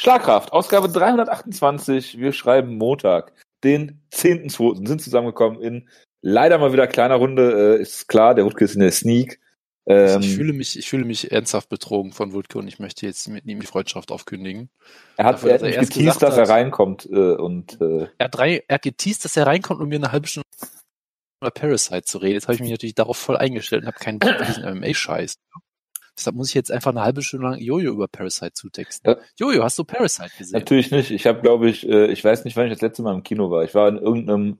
Schlagkraft, Ausgabe 328. Wir schreiben Montag, den 10.2. sind zusammengekommen in leider mal wieder kleiner Runde. Äh, ist klar, der Wutke ist in der Sneak. Ähm, ich, fühle mich, ich fühle mich ernsthaft betrogen von Wutke und ich möchte jetzt mit ihm die Freundschaft aufkündigen. Er hat, Dafür, er hat geteased, dass er reinkommt äh, und äh, er hat drei, er hat geteased, dass er reinkommt, um mir eine halbe Stunde über Parasite zu reden. Jetzt habe ich mich natürlich darauf voll eingestellt und habe keinen Bock auf diesen MMA-Scheiß. Deshalb muss ich jetzt einfach eine halbe Stunde lang Jojo über Parasite zutexten. Jojo, hast du Parasite gesehen? Natürlich nicht. Ich habe, glaube ich, äh, ich weiß nicht, wann ich das letzte Mal im Kino war. Ich war in irgendeinem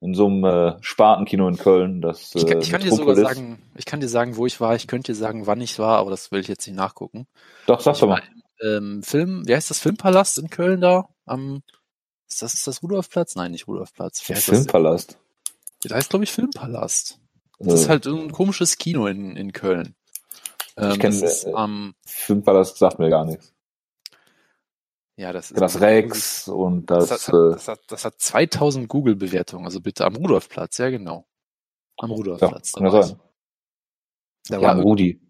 in so einem äh, Spartenkino in Köln. Das, äh, ich, kann, ich kann dir sogar sagen, ich kann dir sagen, wo ich war. Ich könnte dir sagen, wann ich war, aber das will ich jetzt nicht nachgucken. Doch, sag doch mal. ähm, Film, wie heißt das Filmpalast in Köln da? Am, ist das, ist das Rudolfplatz? Nein, nicht Rudolfplatz. Wie heißt Filmpalast. Das? das heißt, glaube ich, Filmpalast. Das ist halt ein komisches Kino in, in Köln. Ähm, ich kenne ähm, Filmpalast sagt mir gar nichts. Ja, das ist das Rex und das. Das hat, das hat, das hat 2000 Google-Bewertungen, also bitte am Rudolfplatz, ja genau. Am Rudolfplatz. Ja, kann sein. Da ja, war Rudi,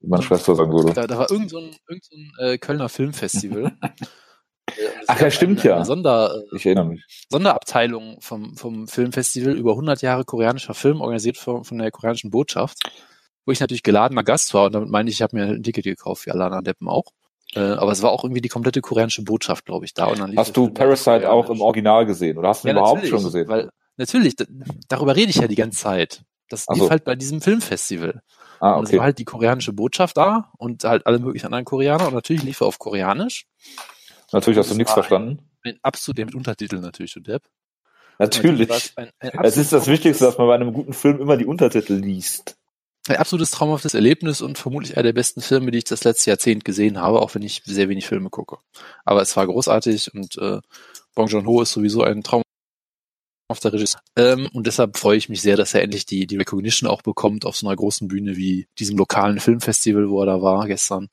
wie meine Schwester sagen würde. Da, da war irgend so ein, irgend so ein äh, Kölner Filmfestival. Ach ja, stimmt eine, ja. Sonder, äh, ich erinnere mich. Sonderabteilung vom, vom Filmfestival über 100 Jahre koreanischer Film, organisiert von, von der koreanischen Botschaft, wo ich natürlich geladener Gast war und damit meine ich, ich habe mir ein Ticket gekauft, wie alle anderen Deppen auch. Äh, aber es war auch irgendwie die komplette koreanische Botschaft, glaube ich, da. Und dann hast du Parasite auch im Original gesehen oder hast du ihn ja, überhaupt schon gesehen? Weil, natürlich, darüber rede ich ja die ganze Zeit. Das lief so. halt bei diesem Filmfestival. Ah, okay. Und es war halt die koreanische Botschaft da und halt alle möglichen anderen Koreaner und natürlich lief er auf Koreanisch. Natürlich hast du nichts verstanden. Ein, absolut mit Untertiteln natürlich, du Depp. Natürlich. Ein, ein es ist das Wichtigste, dass man bei einem guten Film immer die Untertitel liest ein absolutes traumhaftes Erlebnis und vermutlich einer der besten Filme, die ich das letzte Jahrzehnt gesehen habe, auch wenn ich sehr wenig Filme gucke. Aber es war großartig und äh, Bong Joon-ho ist sowieso ein Traum auf der Regisseur. Ähm, und deshalb freue ich mich sehr, dass er endlich die, die Recognition auch bekommt auf so einer großen Bühne wie diesem lokalen Filmfestival, wo er da war gestern,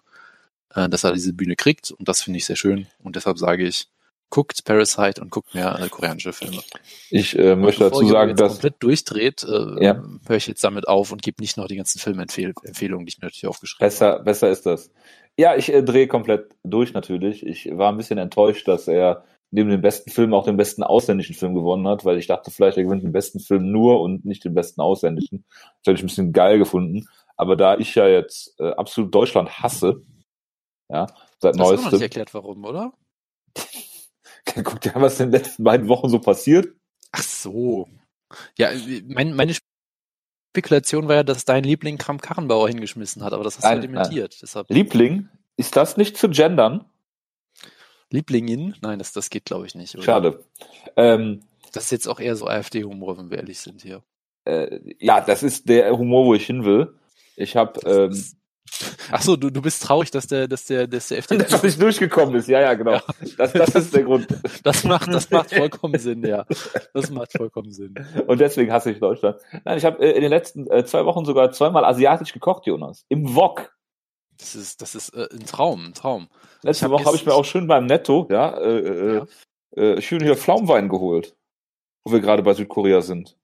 äh, dass er diese Bühne kriegt und das finde ich sehr schön und deshalb sage ich, guckt Parasite und guckt mehr äh, koreanische Filme. Ich äh, möchte dazu sagen, dass komplett durchdreht, äh, ja. höre ich jetzt damit auf und gebe nicht noch die ganzen Filmempfehlungen, die ich natürlich aufgeschrieben besser, habe. Besser ist das. Ja, ich äh, drehe komplett durch natürlich. Ich war ein bisschen enttäuscht, dass er neben dem besten Film auch den besten ausländischen Film gewonnen hat, weil ich dachte vielleicht, er gewinnt den besten Film nur und nicht den besten ausländischen. Das hätte ich ein bisschen geil gefunden. Aber da ich ja jetzt äh, absolut Deutschland hasse, ja, seit neuestem. Hast du noch nicht erklärt, warum, oder? Guck dir an, was in den letzten beiden Wochen so passiert. Ach so. Ja, mein, meine Spekulation war ja, dass dein Liebling Kram Karrenbauer hingeschmissen hat, aber das hast du ja dementiert. Deshalb. Liebling? Ist das nicht zu gendern? Lieblingin? Nein, das, das geht, glaube ich, nicht. Oder? Schade. Ähm, das ist jetzt auch eher so AfD-Humor, wenn wir ehrlich sind hier. Äh, ja, das ist der Humor, wo ich hin will. Ich habe ähm, Ach so, du, du bist traurig, dass der, dass der, dass der FDP dass nicht durchgekommen ist. Ja, ja, genau. Ja. Das, das ist der Grund. Das macht, das macht vollkommen Sinn, ja. Das macht vollkommen Sinn. Und deswegen hasse ich Deutschland. Nein, ich habe äh, in den letzten äh, zwei Wochen sogar zweimal asiatisch gekocht, Jonas. Im Wok. Das ist, das ist äh, ein Traum, ein Traum. Letzte hab Woche habe ich mir auch schön beim Netto, ja, äh, äh, ja. Äh, schön hier Pflaumenwein geholt, wo wir gerade bei Südkorea sind.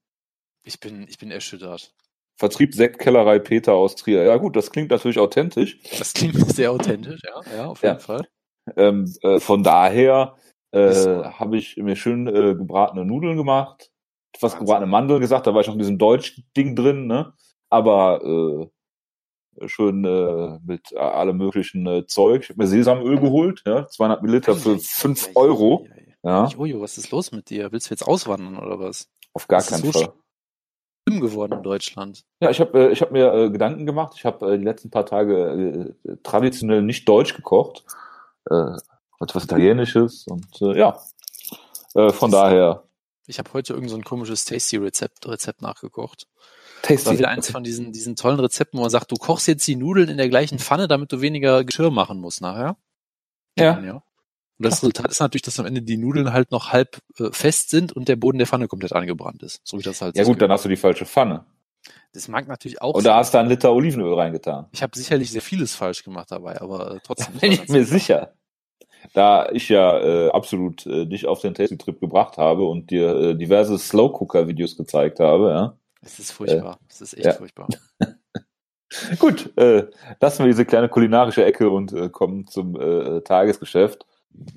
Ich bin, ich bin erschüttert. Vertrieb Sektkellerei Peter aus Trier. Ja gut, das klingt natürlich authentisch. Das klingt sehr authentisch, ja, ja, auf jeden ja. Fall. Ähm, äh, von daher äh, habe ich mir schön äh, gebratene Nudeln gemacht, etwas gebratene Mandeln gesagt, da war ich noch in diesem Deutsch-Ding drin, ne? Aber äh, schön äh, mit äh, allem möglichen äh, Zeug. Ich habe mir Sesamöl geholt, ja, 200 Milliliter für 5 Euro. Ja. Jojo, was ist los mit dir? Willst du jetzt auswandern oder was? Auf gar keinen so Fall schlimm geworden in Deutschland. Ja, ich habe äh, ich hab mir äh, Gedanken gemacht. Ich habe äh, die letzten paar Tage äh, traditionell nicht deutsch gekocht. Äh, etwas Italienisches und äh, ja, äh, von das daher. Ich habe heute irgend so ein komisches Tasty-Rezept Rezept nachgekocht. Tasty. Das war wieder eins von diesen, diesen tollen Rezepten, wo man sagt, du kochst jetzt die Nudeln in der gleichen Pfanne, damit du weniger Geschirr machen musst nachher. Ja. ja. Und das Resultat ist natürlich, dass am Ende die Nudeln halt noch halb äh, fest sind und der Boden der Pfanne komplett angebrannt ist. So wie das halt Ja gut, dann hast du die falsche Pfanne. Das mag natürlich auch. Oder hast du einen Liter Olivenöl reingetan. Ich habe sicherlich sehr vieles falsch gemacht dabei, aber äh, trotzdem. Bin ich mir sicher. Da ich ja äh, absolut äh, dich auf den Tasting-Trip gebracht habe und dir äh, diverse Slow-Cooker-Videos gezeigt habe, ja. Es ist furchtbar. Äh, es ist echt ja. furchtbar. Gut, äh, lassen wir diese kleine kulinarische Ecke und äh, kommen zum äh, Tagesgeschäft.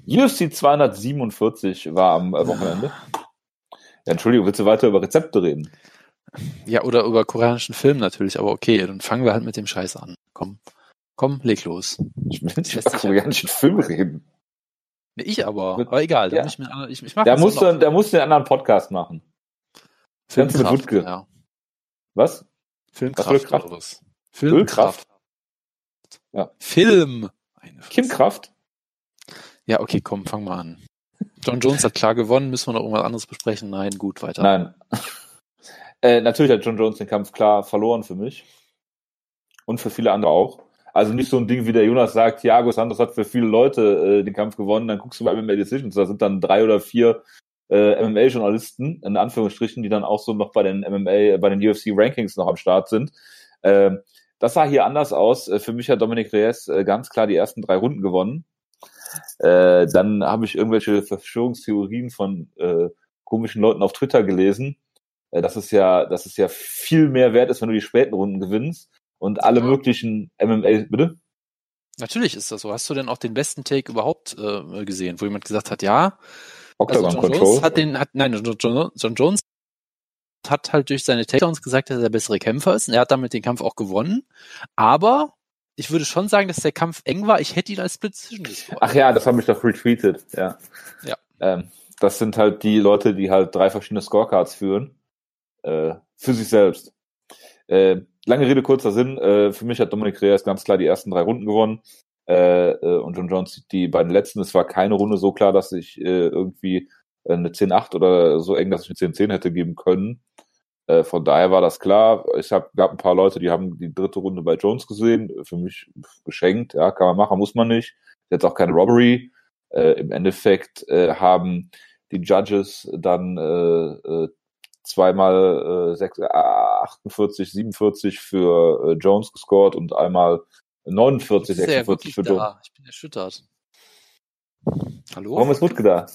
UFC 247 war am äh, Wochenende. Ja, Entschuldigung, willst du weiter über Rezepte reden? Ja, oder über koreanischen Film natürlich, aber okay, dann fangen wir halt mit dem Scheiß an. Komm, komm, leg los. Ich will nicht über koreanischen Film reden. Nee, ich aber, aber egal. Ja. Ich, ich, ich mach Der das muss, auch noch. dann, der muss den anderen Podcast machen. Ganz mit Filmkraft, Wutke. ja. Was? Filmkraft. Was für Kraft? oder was? Ölkraft. Ja. Film. Kim Kraft? Ja, okay, komm, fang mal an. John Jones hat klar gewonnen, müssen wir noch irgendwas anderes besprechen? Nein, gut, weiter. Nein. äh, natürlich hat John Jones den Kampf klar verloren für mich. Und für viele andere auch. Also nicht so ein Ding, wie der Jonas sagt, Thiago Santos hat für viele Leute äh, den Kampf gewonnen, dann guckst du bei MMA Decisions, da sind dann drei oder vier äh, MMA-Journalisten, in Anführungsstrichen, die dann auch so noch bei den MMA, bei den UFC-Rankings noch am Start sind. Ähm, das sah hier anders aus. Äh, Für mich hat Dominic Reyes äh, ganz klar die ersten drei Runden gewonnen. Äh, dann habe ich irgendwelche Verschwörungstheorien von äh, komischen Leuten auf Twitter gelesen, äh, dass es ja, dass es ja viel mehr wert ist, wenn du die späten Runden gewinnst und alle Ja. möglichen MMA, bitte? Natürlich ist das so. Hast du denn auch den besten Take überhaupt äh, gesehen, wo jemand gesagt hat, ja, also Octagon John Control. Jones hat den, hat, nein, John, John, John Jones hat halt durch seine Takedowns gesagt, dass er der bessere Kämpfer ist. Und er hat damit den Kampf auch gewonnen. Aber ich würde schon sagen, dass der Kampf eng war. Ich hätte ihn als Split Decision. Ach ja, das habe ich doch retweetet, ja. Ja. Ähm, das sind halt die Leute, die halt drei verschiedene Scorecards führen. Äh, für sich selbst. Äh, lange Rede, kurzer Sinn. Äh, für mich hat Dominik Reyes ganz klar die ersten drei Runden gewonnen. Äh, äh, und John Jones die beiden letzten. Es war keine Runde so klar, dass ich äh, irgendwie eine 10-8 oder so eng, dass ich eine 10-10 hätte geben können. Äh, von daher war das klar. Ich hab, gab ein paar Leute, die haben die dritte Runde bei Jones gesehen. Für mich geschenkt, ja, kann man machen, muss man nicht. Jetzt auch keine Robbery. Äh, Im Endeffekt äh, haben die Judges dann äh, äh, zweimal äh, sechs- äh, 48, 47 für äh, Jones gescored und einmal 49, Ist er ja 46 wirklich für Jones. Ich bin erschüttert. Hallo? Warum ist Wutke da?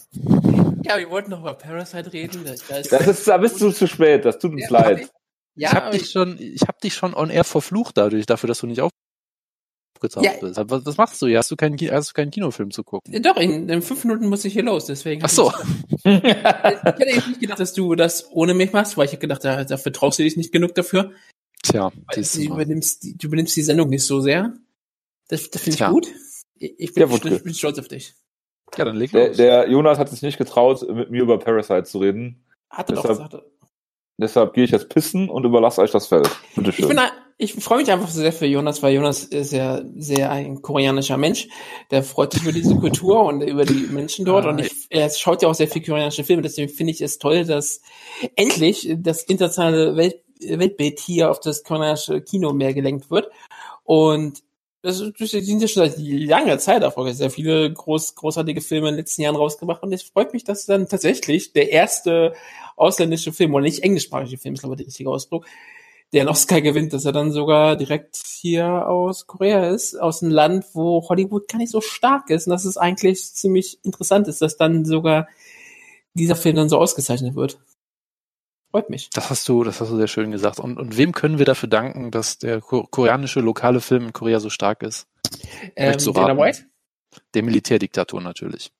Ja, wir wollten noch über Parasite reden. Ich Das ist, da bist du zu spät, das tut uns Ja, leid. ich- ich ja, habe aber dich schon, ich habe dich schon on air verflucht dadurch, dafür, dass du nicht aufgetaucht Ja. bist. Was, was machst du hier? Hast du keinen, hast du keinen Kinofilm zu gucken? Doch, in, in fünf Minuten muss ich hier los, deswegen. Ach so. Ich hätte jetzt nicht gedacht, dass du das ohne mich machst, weil ich hätte gedacht, da, dafür traust du dich nicht genug dafür. Tja, Du übernimmst, die, du übernimmst die Sendung nicht so sehr. Das, das finde ich gut. Ich, ich, bin, Ja, ich, bin stolz auf dich. Ja, dann leg Der, los. der Jonas hat sich nicht getraut, mit mir über Parasite zu reden. Hat er doch Deshalb- gesagt. Deshalb gehe ich jetzt pissen und überlasse euch das Feld. Bitteschön. Ich, bin, ein- ich freue mich einfach sehr für Jonas, weil Jonas ist ja sehr ein koreanischer Mensch. Der freut sich über diese Kultur und über die Menschen dort. Ah, und ich, er schaut ja auch sehr viel koreanische Filme. Deswegen finde ich es toll, dass endlich das internationale Welt, Weltbild hier auf das koreanische Kino mehr gelenkt wird. Und das, das sind ja schon seit langer Zeit erfolgreich. Sehr viele groß, großartige Filme in den letzten Jahren rausgebracht. Und es freut mich, dass dann tatsächlich der erste ausländische Film, oder nicht englischsprachige Film, ist glaube ich der richtige Ausdruck, der einen Oscar gewinnt, dass er dann sogar direkt hier aus Korea ist, aus einem Land, wo Hollywood gar nicht so stark ist. Und dass es eigentlich ziemlich interessant ist, dass dann sogar dieser Film dann so ausgezeichnet wird. Freut mich. Das hast du, das hast du sehr schön gesagt. Und, und wem können wir dafür danken, dass der ko koreanische lokale Film in Korea so stark ist? Ähm, Dana? White? Der Militärdiktatur natürlich.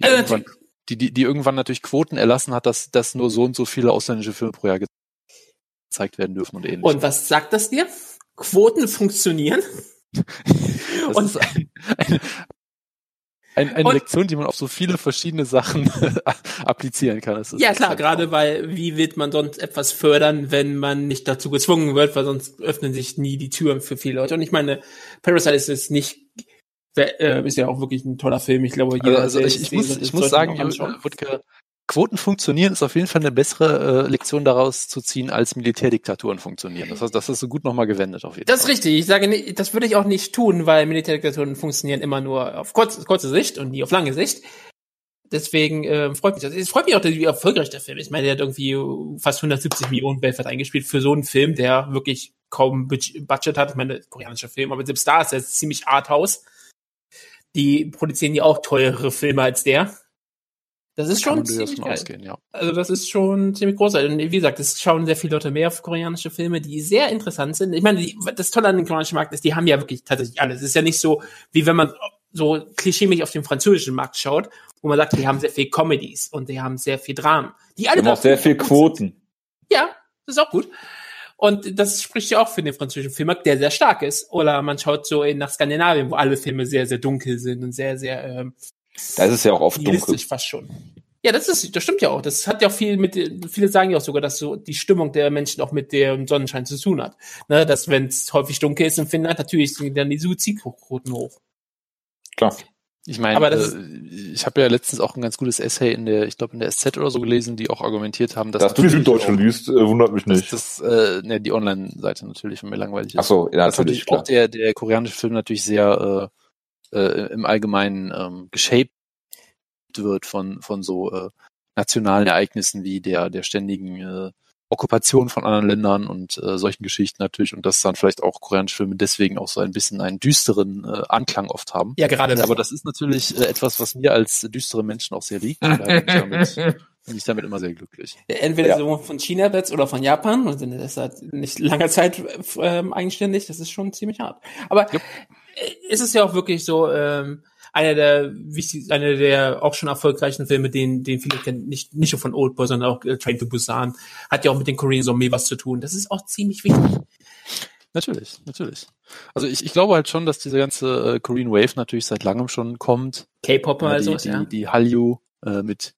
Die, Äh, irgendwann, die, die, die irgendwann natürlich Quoten erlassen hat, dass, dass nur so und so viele ausländische Filme pro Jahr ge- gezeigt werden dürfen und ähnliches. Und was sagt das dir? Quoten funktionieren. das und- ist ein, eine, ein, eine Und- Lektion, die man auf so viele verschiedene Sachen applizieren kann. Ja klar, ist gerade weil wie wird man sonst etwas fördern, wenn man nicht dazu gezwungen wird, weil sonst öffnen sich nie die Türen für viele Leute. Und ich meine, Parasite ist jetzt nicht, äh, ist ja auch wirklich ein toller Film. Ich glaube, Also, also der ich, ich muss, ich muss sagen. Wutke, Quoten funktionieren ist auf jeden Fall eine bessere äh, Lektion daraus zu ziehen, als Militärdiktaturen funktionieren. Das, hast- das hast du gut nochmal gewendet auf jeden Das ist Fall. richtig. Ich sage, nicht, das würde ich auch nicht tun, weil Militärdiktaturen funktionieren immer nur auf kurz, kurze Sicht und nie auf lange Sicht. Deswegen äh, freut mich das. Es freut mich auch, dass wie erfolgreich der Film ist. Ich meine, der hat irgendwie fast 170 Millionen weltweit eingespielt für so einen Film, der wirklich kaum Budget Budget hat. Ich meine, koreanischer Film, aber selbst da ist er ziemlich Arthouse. Die produzieren ja auch teurere Filme als der. Das ist schon ziemlich ausgehen, ja. Also das ist schon ziemlich großartig. Und wie gesagt, es schauen sehr viele Leute mehr auf koreanische Filme, die sehr interessant sind. Ich meine, die, das Tolle an dem koreanischen Markt ist, die haben ja wirklich tatsächlich alles. Es ist ja nicht so, wie wenn man so klischeemäßig auf den französischen Markt schaut, wo man sagt, die haben sehr viel Comedies und die haben sehr viel Dramen. Die alle Die haben auch sehr viel Quoten. Ja, das ist auch gut. Und das spricht ja auch für den französischen Filmmarkt, der sehr stark ist. Oder man schaut so in, nach Skandinavien, wo alle Filme sehr, sehr dunkel sind und sehr, sehr ähm, Da ist es ja auch oft dunkel. fast schon. Ja, das ist, das stimmt ja auch. Das hat ja auch viel mit, viele sagen ja auch sogar, dass so die Stimmung der Menschen auch mit dem Sonnenschein zu tun hat. Ne, dass wenn es häufig dunkel ist in Finnland, natürlich sind dann die Suizidquoten hoch. Klar. Ich meine, äh, ich habe ja letztens auch ein ganz gutes Essay in der, ich glaube in der SZ oder so gelesen, die auch argumentiert haben, dass Dass du die natürlich Süddeutsche auch- liest, äh, wundert mich dass nicht. das, äh, ne, die Online-Seite natürlich von mir langweilig ist. Ach so, ja, dass natürlich, natürlich klar. auch der, der koreanische Film natürlich sehr äh, äh, im Allgemeinen ähm, geshaped wird von, von so äh, nationalen Ereignissen wie der, der ständigen äh, Okkupation von anderen Ländern und äh, solchen Geschichten natürlich und dass dann vielleicht auch koreanische Filme deswegen auch so ein bisschen einen düsteren äh, Anklang oft haben. Ja, gerade Aber das ist natürlich äh, etwas, was mir als düstere Menschen auch sehr liegt. Bin ich damit, bin ich damit immer sehr glücklich. Entweder Ja. so von China jetzt oder von Japan und sind das halt nicht lange Zeit ähm, eigenständig, das ist schon ziemlich hart. Aber Jupp. Ist es ja auch wirklich so, ähm, einer der wichtig, einer der auch schon erfolgreichen Filme, den, den viele kennen, nicht, nicht nur von Oldboy, sondern auch äh, Train to Busan, hat ja auch mit den Korean Zombie was zu tun. Das ist auch ziemlich wichtig. Natürlich, natürlich. Also ich, ich glaube halt schon, dass diese ganze äh, Korean Wave natürlich seit langem schon kommt. K-Pop Ja, oder die, sowas, die, ja. die Hallyu äh, mit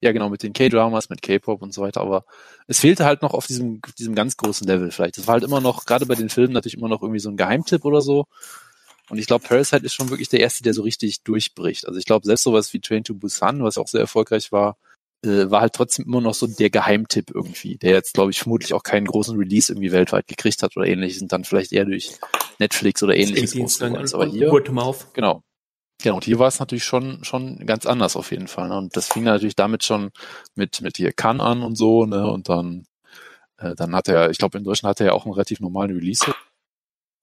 ja genau mit den K-Dramas, mit K-Pop und so weiter, aber es fehlte halt noch auf diesem diesem ganz großen Level vielleicht. Das war halt immer noch gerade bei den Filmen natürlich immer noch irgendwie so ein Geheimtipp oder so. Und ich glaube, Parasite ist schon wirklich der erste, der so richtig durchbricht. Also ich glaube, selbst sowas wie Train to Busan, was auch sehr erfolgreich war, äh, war halt trotzdem immer noch so der Geheimtipp irgendwie, der jetzt, glaube ich, vermutlich auch keinen großen Release irgendwie weltweit gekriegt hat oder ähnliches und dann vielleicht eher durch Netflix oder ähnliches groß geworden. Aber hier, Word to Mouth. Genau. Genau, und hier war es natürlich schon, schon ganz anders auf jeden Fall. Ne? Und das fing natürlich damit schon mit, mit hier Cannes an und so, ne? Und dann, äh, dann hat er, ich glaube, in Deutschland hat er ja auch einen relativ normalen Release.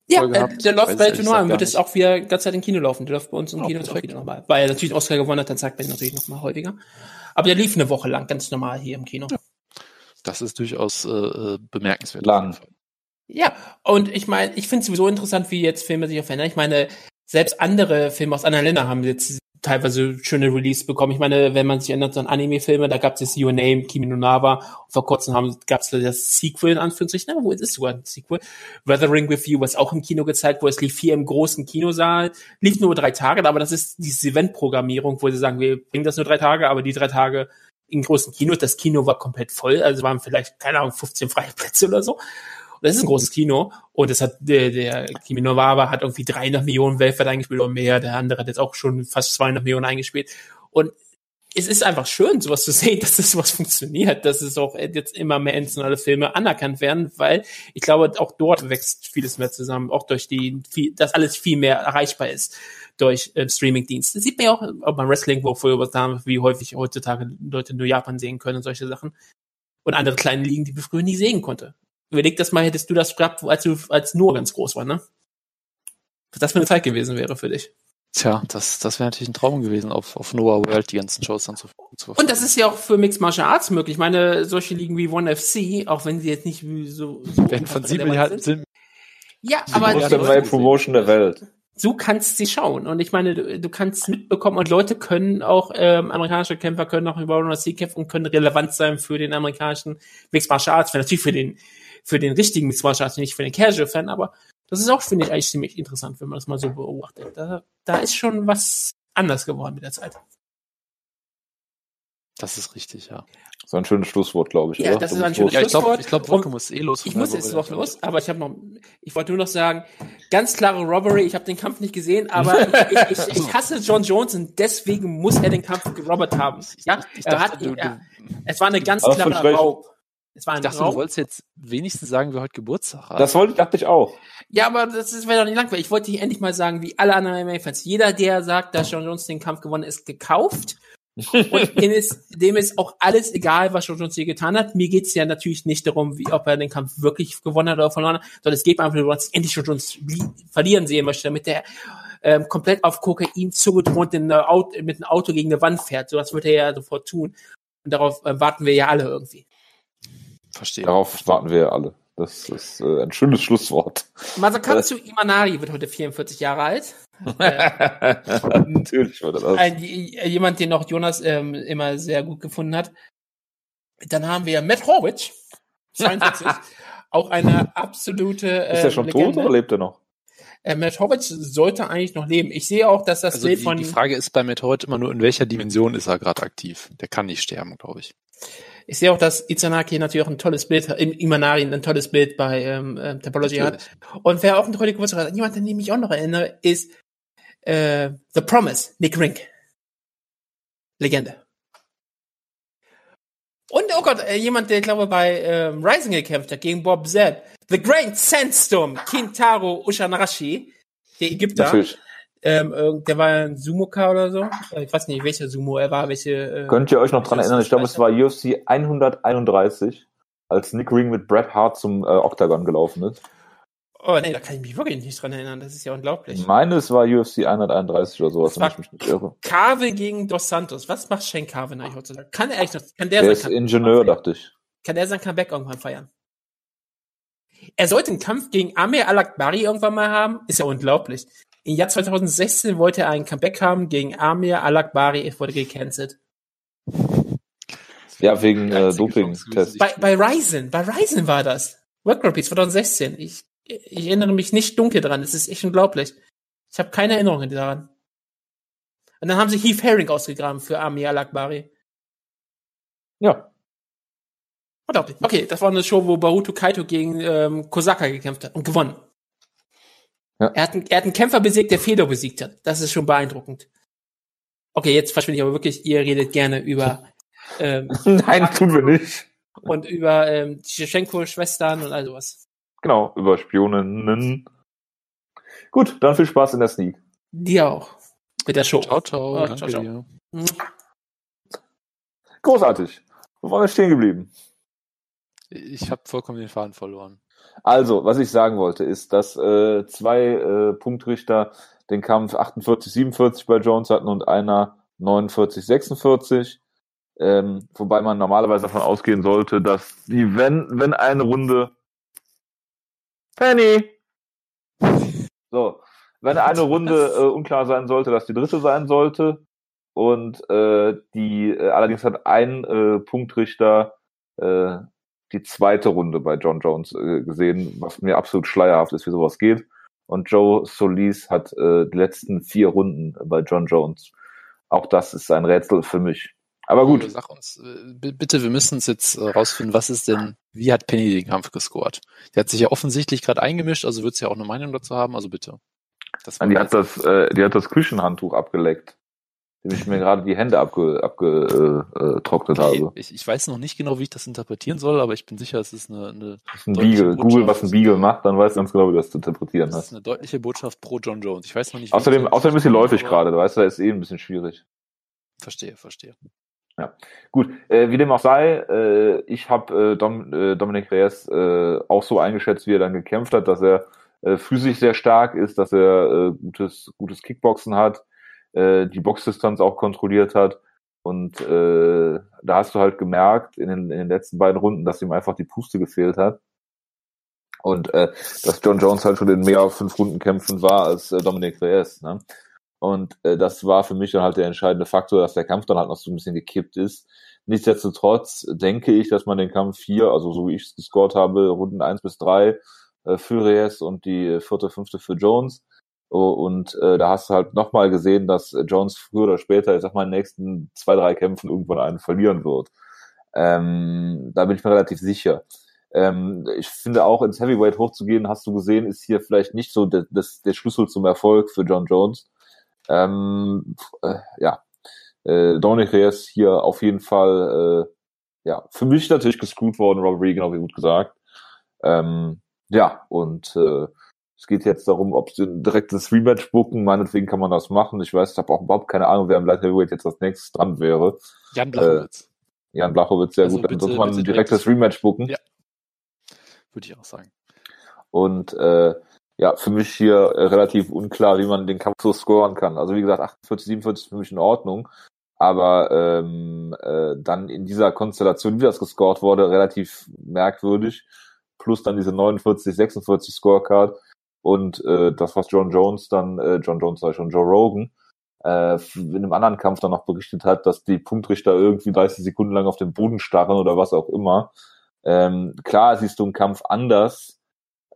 Ja, äh, der läuft bei gar wird es auch wieder ganz Zeit im Kino laufen. Der läuft bei uns im Oh, Kino jetzt auch perfekt. wieder nochmal. Weil er natürlich Oscar gewonnen hat, dann zeigt man ihn natürlich nochmal häufiger. Aber der lief eine Woche lang ganz normal hier im Kino. Das ist durchaus äh, äh, bemerkenswert. Lang. auf jeden Fall. Ja, und ich meine, ich finde es sowieso interessant, wie jetzt Filme sich verändern. Ich meine, selbst andere Filme aus anderen Ländern haben jetzt teilweise schöne Release bekommen. Ich meine, wenn man sich erinnert an Anime-Filme, da gab es jetzt Your Name, Kimi no Nawa. Vor kurzem gab es das Sequel, in Anführungsstrichen, aber wo ist es sogar ein Sequel? Weathering with You, was auch im Kino gezeigt wurde. Es lief hier im großen Kinosaal. Lief nur drei Tage, aber das ist diese Event-Programmierung, wo sie sagen, wir bringen das nur drei Tage, aber die drei Tage in großen Kinos. Das Kino war komplett voll, also waren vielleicht, keine Ahnung, 15 freie Plätze oder so. Und das ist ein großes Kino. Und das hat der, der Kimi no Nawa hat irgendwie 300 Millionen weltweit eingespielt oder mehr. Der andere hat jetzt auch schon fast 200 Millionen eingespielt. Und es ist einfach schön, sowas zu sehen, dass das sowas funktioniert, dass es auch jetzt immer mehr internationale Filme anerkannt werden, weil ich glaube, auch dort wächst vieles mehr zusammen, auch durch die, viel, dass alles viel mehr erreichbar ist durch äh, Streaming-Dienste. Sieht man ja auch, auch beim Wrestling, wo früher was da, wie häufig heutzutage Leute nur Japan sehen können und solche Sachen. Und andere kleine Ligen, die wir früher nie sehen konnte. Überleg das mal, hättest du das gehabt, als du als nur ganz groß war, ne? Was das für eine Zeit gewesen wäre für dich. Tja, das, das wäre natürlich ein Traum gewesen, auf, auf Noah World die ganzen Shows dann zu, zu Und das ist ja auch für Mixed Martial Arts möglich. Ich meine, solche Ligen wie One FC, auch wenn sie jetzt nicht wie so, so werden von sieben relevant Milliarden sind. Ja, Die aber größte Ja, freie Promotion der Welt. du kannst sie schauen. Und ich meine, du, du kannst mitbekommen und Leute können auch, ähm, amerikanische Kämpfer können auch über One FC kämpfen und können relevant sein für den amerikanischen Mixed Martial Arts, natürlich für den, für den richtigen Mixed Martial Arts, nicht für den Casual-Fan, aber das ist auch, finde ich, eigentlich ziemlich interessant, wenn man das mal so beobachtet. Da, da ist schon was anders geworden mit der Zeit. Das ist richtig, ja. So ein schönes Schlusswort, glaube ich. Ja, oder? das ist ein schönes. Ja, ich glaube, Schlusswort. ich glaube, Wonka muss eh los. Ich muss jetzt noch los, aber ich habe noch, ich wollte nur noch sagen, ganz klare Robbery. Ich habe den Kampf nicht gesehen, aber ich, ich, ich hasse John Jones und deswegen muss er den Kampf gerobbert haben. Ja, Ich er dachte, hat, du, er, du, es war eine ganz klare. Raub. Es war ein ich dachte, du Raub. wolltest jetzt wenigstens sagen, wir heute Geburtstag haben. Das wollte, dachte ich auch. Ja, aber das ist- wäre doch nicht langweilig. Ich wollte hier endlich mal sagen, wie alle anderen MMA-Fans. Jeder, der sagt, dass John Jones den Kampf gewonnen ist, gekauft. Und dem ist, dem ist auch alles egal, was John Jones hier getan hat. Mir geht's ja natürlich nicht darum, wie, ob er den Kampf wirklich gewonnen hat oder verloren hat, sondern es geht einfach nur, dass ich endlich John Jones verlieren sehen möchte, damit der ähm, komplett auf Kokain zugedroht in eine Auto, mit einem Auto gegen eine Wand fährt. So das wird er ja sofort tun. Und darauf äh, warten wir ja alle irgendwie. Verstehe. Darauf warten wir alle. Das ist äh, ein schönes Schlusswort. Masakatsu Imanari wird heute 44 Jahre alt. Natürlich war das. Ein, jemand, den auch Jonas ähm, immer sehr gut gefunden hat. Dann haben wir Matt Horwich, 42, auch eine absolute. Äh, ist er schon Legende. tot oder lebt er noch? Äh, Matt Horwich sollte eigentlich noch leben. Ich sehe auch, dass das also Bild die, von. Die Frage ist bei Matt Horwich immer nur, in welcher Dimension ist er gerade aktiv? Der kann nicht sterben, glaube ich. Ich sehe auch, dass Izanaki natürlich auch ein tolles Bild, im Imanari ein tolles Bild bei ähm, äh, Topology hat. Und wer auch ein toller Geburtstag hat, jemand, an den ich auch noch erinnere, ist äh, The Promise, Nick Rink. Legende. Und, oh Gott, äh, jemand, der, glaube bei ähm, Rising gekämpft hat, gegen Bob Zeb. The Great Sandstorm, Kintaro Ushanarashi, der Ägypter. Natürlich. Ähm, der war ein Sumoka oder so. Äh, ich weiß nicht, welcher Sumo er war, welche. Äh, Könnt ihr euch noch dran erinnern? Ich glaube, es war UFC 131, als Nick Ring mit Bret Hart zum äh, Octagon gelaufen ist. Oh nee, da kann ich mich wirklich nicht dran erinnern. Das ist ja unglaublich. Ich meine, es war UFC 131 oder sowas, wenn ich mich nicht irre. Carve gegen Dos Santos. Was macht Shane Carve eigentlich heutzutage? Kann er eigentlich noch, kann der, der ist Ingenieur, dachte ich. Kann der sein Comeback irgendwann feiern? Er sollte einen Kampf gegen Amir Al-Akbari irgendwann mal haben. Ist ja unglaublich. Im Jahr 2016 wollte er ein Comeback haben gegen Amir Al-Akbari. Es wurde gecancelt. Ja, wegen äh, Doping-Test. Bei, bei Ryzen, bei Ryzen war das. World Grand 2016. Ich ich erinnere mich nicht dunkel dran. Es ist echt unglaublich. Ich habe keine Erinnerungen daran. Und dann haben sie Heath Herring ausgegraben für Amir Al-Akbari. Ja. Unglaublich. Okay, das war eine Show, wo Baruto Kaito gegen ähm, Kosaka gekämpft hat und gewonnen. Ja. Er, hat einen, er hat einen Kämpfer besiegt, der Fedor besiegt hat. Das ist schon beeindruckend. Okay, jetzt verschwinde ich aber wirklich, ihr redet gerne über ähm, Nein, tun wir nicht. Und über ähm, die Shevchenko-Schwestern und all sowas. Genau, über Spioninnen. Gut, dann viel Spaß in der Sneak. Dir auch. Mit der Show. Ciao, ciao. Oh, ciao, ciao. Mhm. Großartig. Wo waren wir stehen geblieben? Ich habe vollkommen den Faden verloren. Also, was ich sagen wollte, ist, dass äh, zwei äh, Punktrichter den Kampf 48-47 bei Jones hatten und einer 49-46. Ähm, wobei man normalerweise davon ausgehen sollte, dass die, wenn, wenn eine Runde Penny! So, wenn eine Runde äh, unklar sein sollte, dass die dritte sein sollte. Und äh, die äh, allerdings hat ein äh, Punktrichter äh, die zweite Runde bei John Jones äh, gesehen, was mir absolut schleierhaft ist, wie sowas geht. Und Joe Solis hat äh, die letzten vier Runden bei John Jones. Auch das ist ein Rätsel für mich. Aber gut. Also sag uns, äh, bitte, wir müssen uns jetzt äh, rausfinden, was ist denn, wie hat Penny den Kampf gescored? Der hat sich ja offensichtlich gerade eingemischt, also wird es ja auch eine Meinung dazu haben, also bitte. Die hat das, äh, die hat das Küchenhandtuch abgeleckt, dem ich mir gerade die Hände abgetrocknet abge, äh, okay, habe. Ich, ich weiß noch nicht genau, wie ich das interpretieren soll, aber ich bin sicher, es ist eine, eine ein Beagle. Google, was ein Beagle macht, dann weißt du ganz genau, wie du das zu interpretieren hast. Das ist eine deutliche Botschaft pro John Jones. Ich weiß noch nicht. Außerdem, außerdem ist sie läufig gerade, du weißt, da ist eh ein bisschen schwierig. Verstehe, verstehe. Ja, gut. Äh, wie dem auch sei, äh, ich habe äh, Dom, äh, Dominik Reyes äh, auch so eingeschätzt, wie er dann gekämpft hat, dass er äh, physisch sehr stark ist, dass er äh, gutes, gutes Kickboxen hat, äh, die Boxdistanz auch kontrolliert hat. Und äh, da hast du halt gemerkt in den, in den letzten beiden Runden, dass ihm einfach die Puste gefehlt hat. Und äh, dass John Jones halt schon in mehr fünf Runden kämpfen war als äh, Dominik Reyes. Ne? Und äh, das war für mich dann halt der entscheidende Faktor, dass der Kampf dann halt noch so ein bisschen gekippt ist. Nichtsdestotrotz denke ich, dass man den Kampf vier, also so wie ich es gescored habe, Runden eins bis drei äh, für Reyes und die vierte, fünfte für Jones. Und äh, da hast du halt nochmal gesehen, dass Jones früher oder später, ich sag mal, in den nächsten zwei, drei Kämpfen irgendwann einen verlieren wird. Ähm, da bin ich mir relativ sicher. Ähm, ich finde auch ins Heavyweight hochzugehen, hast du gesehen, ist hier vielleicht nicht so der, das, der Schlüssel zum Erfolg für John Jones. Ähm, äh, ja, äh, Dominic Reyes hier auf jeden Fall, äh, ja, für mich natürlich gescrewt worden, Robert Regan, wie gut gesagt. Ähm, ja, und äh, es geht jetzt darum, ob sie direkt das Rematch bucken. Meinetwegen kann man das machen. Ich weiß, ich habe auch überhaupt keine Ahnung, wer im Light Heavyweight jetzt als nächstes dran wäre. Jan Blachowitz. Äh, Jan Blachowitz, sehr also gut. Dann sollte man direkt, direkt das Rematch bucken. Ja. Würde ich auch sagen. Und äh, ja, für mich hier äh, relativ unklar, wie man den Kampf so scoren kann. Also wie gesagt, 48, 47 ist für mich in Ordnung. Aber ähm, äh, dann in dieser Konstellation, wie das gescored wurde, relativ merkwürdig. Plus dann diese 49, 46 Scorecard. Und äh, das, was John Jones dann, äh, John Jones sei schon, Joe Rogan, äh, in einem anderen Kampf dann noch berichtet hat, dass die Punktrichter irgendwie 30 Sekunden lang auf den Boden starren oder was auch immer. Ähm, klar siehst du einen Kampf anders,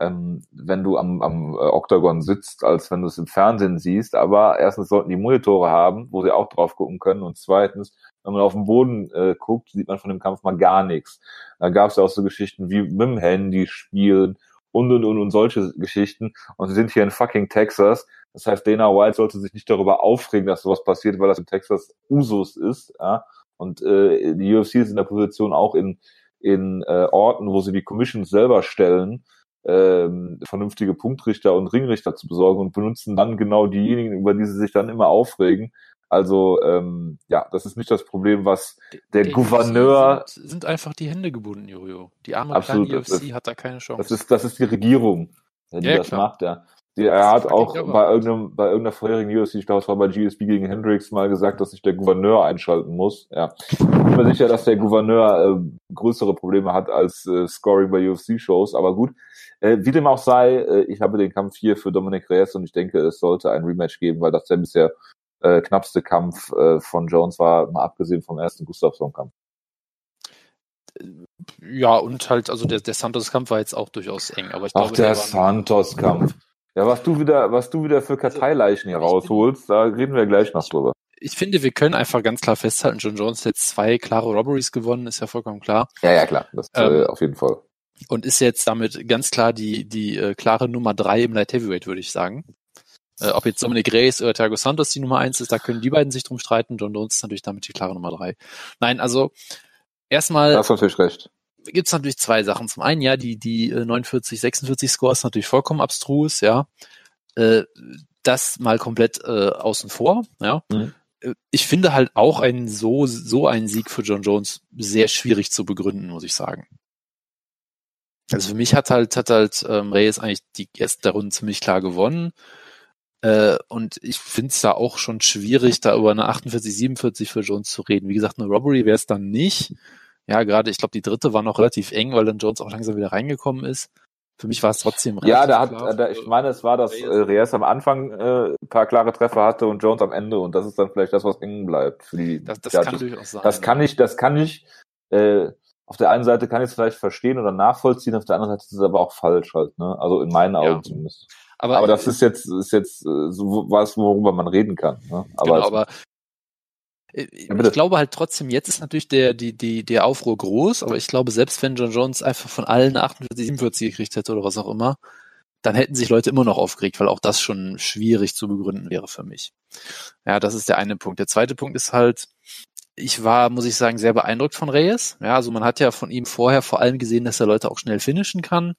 ähm, wenn du am, am äh, Octagon sitzt, als wenn du es im Fernsehen siehst. Aber erstens sollten die Monitore haben, wo sie auch drauf gucken können. Und zweitens, wenn man auf den Boden äh, guckt, sieht man von dem Kampf mal gar nichts. Da gab es ja auch so Geschichten wie mit dem Handy spielen und und und und solche Geschichten. Und sie sind hier in fucking Texas. Das heißt, Dana White sollte sich nicht darüber aufregen, dass sowas passiert, weil das in Texas Usus ist. Ja? Und äh, die UFC ist in der Position auch in in äh, Orten, wo sie die Commissions selber stellen, ähm, vernünftige Punktrichter und Ringrichter zu besorgen und benutzen dann genau diejenigen, über die sie sich dann immer aufregen. Also ähm, ja, das ist nicht das Problem, was der, der Gouverneur sind, sind, einfach die Hände gebunden, Jojo. Die arme absolut, kleine UFC das, hat da keine Chance. Das ist das ist die Regierung, die ja, das klar. macht. Ja. Die, er hat auch bei irgendeinem bei irgendeiner vorherigen UFC, ich glaube, es war bei GSP gegen Hendricks mal gesagt, dass sich der Gouverneur einschalten muss. Ja, ich bin mir sicher, dass der Gouverneur äh, größere Probleme hat als äh, Scoring bei UFC-Shows, aber gut. Äh, wie dem auch sei, äh, ich habe den Kampf hier für Dominic Reyes und ich denke, es sollte ein Rematch geben, weil das der bisher äh, knappste Kampf äh, von Jones war, mal abgesehen vom ersten Gustafsson-Kampf. Ja, und halt, also der, der Santos-Kampf war jetzt auch durchaus eng, aber ich Ach, glaube, der Santos-Kampf. Ja, was du wieder, was du wieder für Karteileichen hier rausholst, da reden wir gleich noch drüber. Ich finde, wir können einfach ganz klar festhalten, John Jones hat zwei klare Robberies gewonnen, ist ja vollkommen klar. Ja, ja, klar, das ähm, äh, auf jeden Fall. Und ist jetzt damit ganz klar die, die äh, klare Nummer drei im Light Heavyweight, würde ich sagen. Äh, ob jetzt Dominic Reyes oder Thiago Santos die Nummer eins ist, da können die beiden sich drum streiten. John Jones ist natürlich damit die klare Nummer drei. Nein, also erstmal. Hast du natürlich recht gibt's natürlich zwei Sachen. Zum einen, ja, die, die 49, 46 Score ist natürlich vollkommen abstrus, ja. Äh, das mal komplett äh, außen vor, ja. Mhm. Äh, ich finde halt auch einen so, so einen Sieg für John Jones sehr schwierig zu begründen, muss ich sagen. Also für mich hat halt, hat halt ähm, Reyes eigentlich die erste Runde ziemlich klar gewonnen. Äh, und ich finde es da auch schon schwierig, da über eine 48, 47 für Jones zu reden. Wie gesagt, eine Robbery wäre es dann nicht. Ja, gerade, ich glaube, die dritte war noch relativ eng, weil dann Jones auch langsam wieder reingekommen ist. Für mich war es trotzdem Ja, da hat, klar, da, ich meine, es war, dass äh, Reyes am Anfang äh, ein paar klare Treffer hatte und Jones am Ende und das ist dann vielleicht das, was hängen bleibt. Für die, das das kann durchaus sein. Das kann ich, das kann ich, äh, auf der einen Seite kann ich es vielleicht verstehen oder nachvollziehen, auf der anderen Seite ist es aber auch falsch halt, ne? Also in meinen Augen ja. zumindest. Aber, aber das ist jetzt, ist jetzt äh, so was, worüber man reden kann. Ne? Aber, genau, aber äh, ich glaube halt trotzdem, jetzt ist natürlich der, die, die, der Aufruhr groß, aber ich glaube, selbst wenn John Jones einfach von allen 48, 47 gekriegt hätte oder was auch immer, dann hätten sich Leute immer noch aufgeregt, weil auch das schon schwierig zu begründen wäre für mich. Ja, das ist der eine Punkt. Der zweite Punkt ist halt, ich war, muss ich sagen, sehr beeindruckt von Reyes. Ja, also man hat ja von ihm vorher vor allem gesehen, dass er Leute auch schnell finishen kann.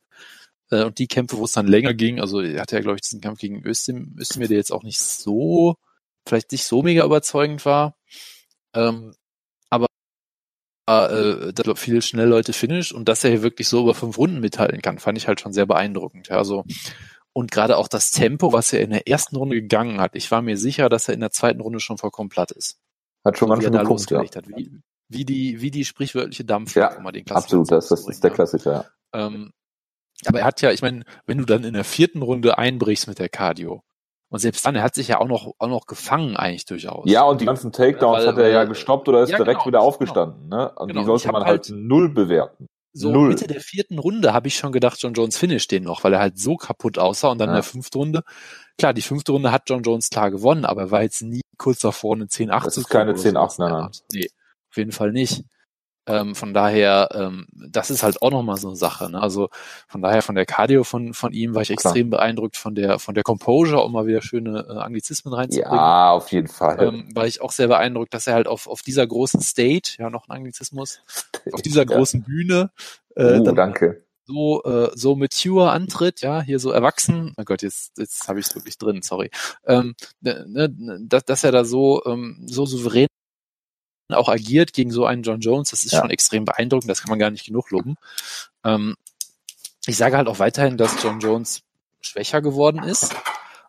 Äh, und die Kämpfe, wo es dann länger ging, also er hatte ja, glaube ich, diesen Kampf gegen Östim, Östimir, der jetzt auch nicht so, vielleicht nicht so mega überzeugend war. Ähm, aber äh, da viele schnell Leute finish und dass er hier wirklich so über fünf Runden mithalten kann, fand ich halt schon sehr beeindruckend. Ja, so. Und gerade auch das Tempo, was er in der ersten Runde gegangen hat. Ich war mir sicher, dass er in der zweiten Runde schon vollkommen platt ist. Hat schon ganz schön geguckt, ja. Hat, wie, wie, die, wie die sprichwörtliche Dampf. Ja, um den absolut, das, das ist der Klassiker, ja. Ähm, aber er hat ja, ich meine, wenn du dann in der vierten Runde einbrichst mit der Cardio, und selbst dann, er hat sich ja auch noch, auch noch gefangen eigentlich durchaus. Ja, und die ganzen Takedowns Weil, hat er ja gestoppt oder ist ja, direkt genau, wieder aufgestanden. Genau. Ne? Und genau. die sollte man halt, halt null bewerten. So null. Mitte der vierten Runde habe ich schon gedacht, John Jones finisht den noch, weil er halt so kaputt aussah. Und dann ja. in der fünften Runde, klar, die fünfte Runde hat John Jones klar gewonnen, aber er war jetzt nie kurz davor, eine 10-8 zu Das ist keine 10-8, nein, nein. Nee, auf jeden Fall nicht. Ähm, von daher, ähm, das ist halt auch nochmal so eine Sache. Ne? Also von daher von der Cardio von, von ihm war ich extrem Klar. beeindruckt, von der von der Composure, um mal wieder schöne äh, Anglizismen reinzubringen. Ja, auf jeden Fall. Ähm, war ich auch sehr beeindruckt, dass er halt auf, auf dieser großen Stage, ja noch ein Anglizismus, auf dieser großen Bühne äh, uh, danke so äh, so mature antritt, ja, hier so erwachsen. Oh Gott, jetzt jetzt habe ich es wirklich drin, sorry. Ähm, ne, ne, dass, dass er da so ähm, so souverän auch agiert gegen so einen John Jones, das ist ja. schon extrem beeindruckend, das kann man gar nicht genug loben. Ähm, ich sage halt auch weiterhin, dass John Jones schwächer geworden ist.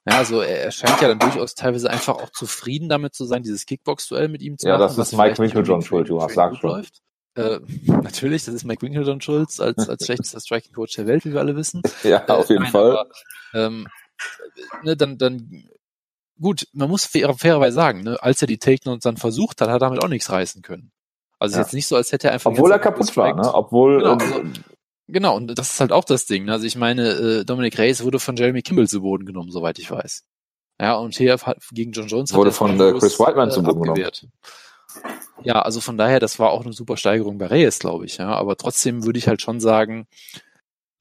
Ja, also er, scheint ja dann durchaus teilweise einfach auch zufrieden damit zu sein, dieses Kickbox-Duell mit ihm zu ja, machen. Ja, das ist Mike Winkeljohn schuld, du hast sagst schon. Läuft. Äh, natürlich, das ist Mike Winkleton schuld als, als schlechtester Striking Coach der Welt, wie wir alle wissen. Ja, auf jeden Nein, Fall. Aber, ähm, ne, dann, dann, gut, man muss fair, fairerweise sagen, ne, als er die Takedowns dann versucht hat, hat er damit auch nichts reißen können. Also es Ja. ist jetzt nicht so, als hätte er einfach. Obwohl er kaputt war, gestrikt. ne? Obwohl, Genau, äh, also- Genau, und das ist halt auch das Ding. ne? Also ich meine, äh, Dominic Reyes wurde von Jeremy Kimball zu Boden genommen, soweit ich weiß. Ja, und TF hat gegen John Jones Wurde von, äh, Chris Weidman zu Boden genommen. Ja, also von daher, das war auch eine super Steigerung bei Reyes, glaube ich. Ja, aber trotzdem würde ich halt schon sagen,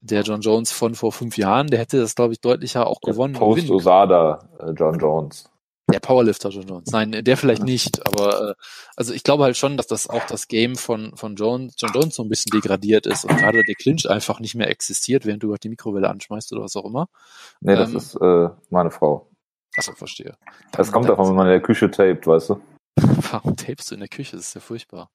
der John Jones von vor fünf Jahren, der hätte das, glaube ich, deutlicher auch gewonnen. Post-Osada äh, John Jones. Der Powerlifter John Jones. Nein, der vielleicht nicht, aber äh, also ich glaube halt schon, dass das auch das Game von, von Jones, John Jones so ein bisschen degradiert ist und gerade der Clinch einfach nicht mehr existiert, während du gerade die Mikrowelle anschmeißt oder was auch immer. Nee, das Ähm, ist äh, meine Frau. Achso, verstehe. Das Dann- kommt dann- davon, wenn man in der Küche tapet, weißt du? Warum tapest du in der Küche? Das ist ja furchtbar.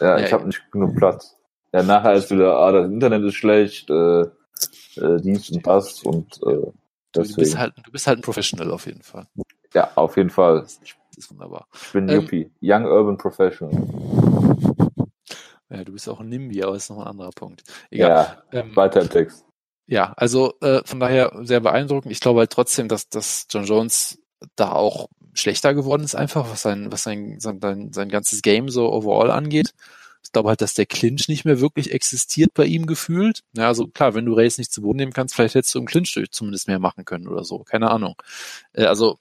Ja, Ja, ich habe nicht genug Platz. Ja, nachher ist wieder, ah, das Internet ist schlecht, äh, äh, Dienst und das und äh, Du, du, bist deswegen. halt, du bist halt ein Professional auf jeden Fall. Ja, auf jeden Fall. Das, das ist wunderbar. Ich bin Ähm, Yuppie. Young Urban Professional. Ja, du bist auch ein NIMBY, aber das ist noch ein anderer Punkt. Egal. Ja, Ähm, weiter im Text. Ja, also äh, von daher sehr beeindruckend. Ich glaube halt trotzdem, dass, dass John Jones da auch schlechter geworden ist, einfach, was sein, was sein, sein, sein, sein ganzes Game so overall angeht. Ich glaube halt, dass der Clinch nicht mehr wirklich existiert bei ihm gefühlt. Ja, also klar, wenn du Race nicht zu Boden nehmen kannst, vielleicht hättest du im Clinch zumindest mehr machen können oder so. Keine Ahnung. Äh, also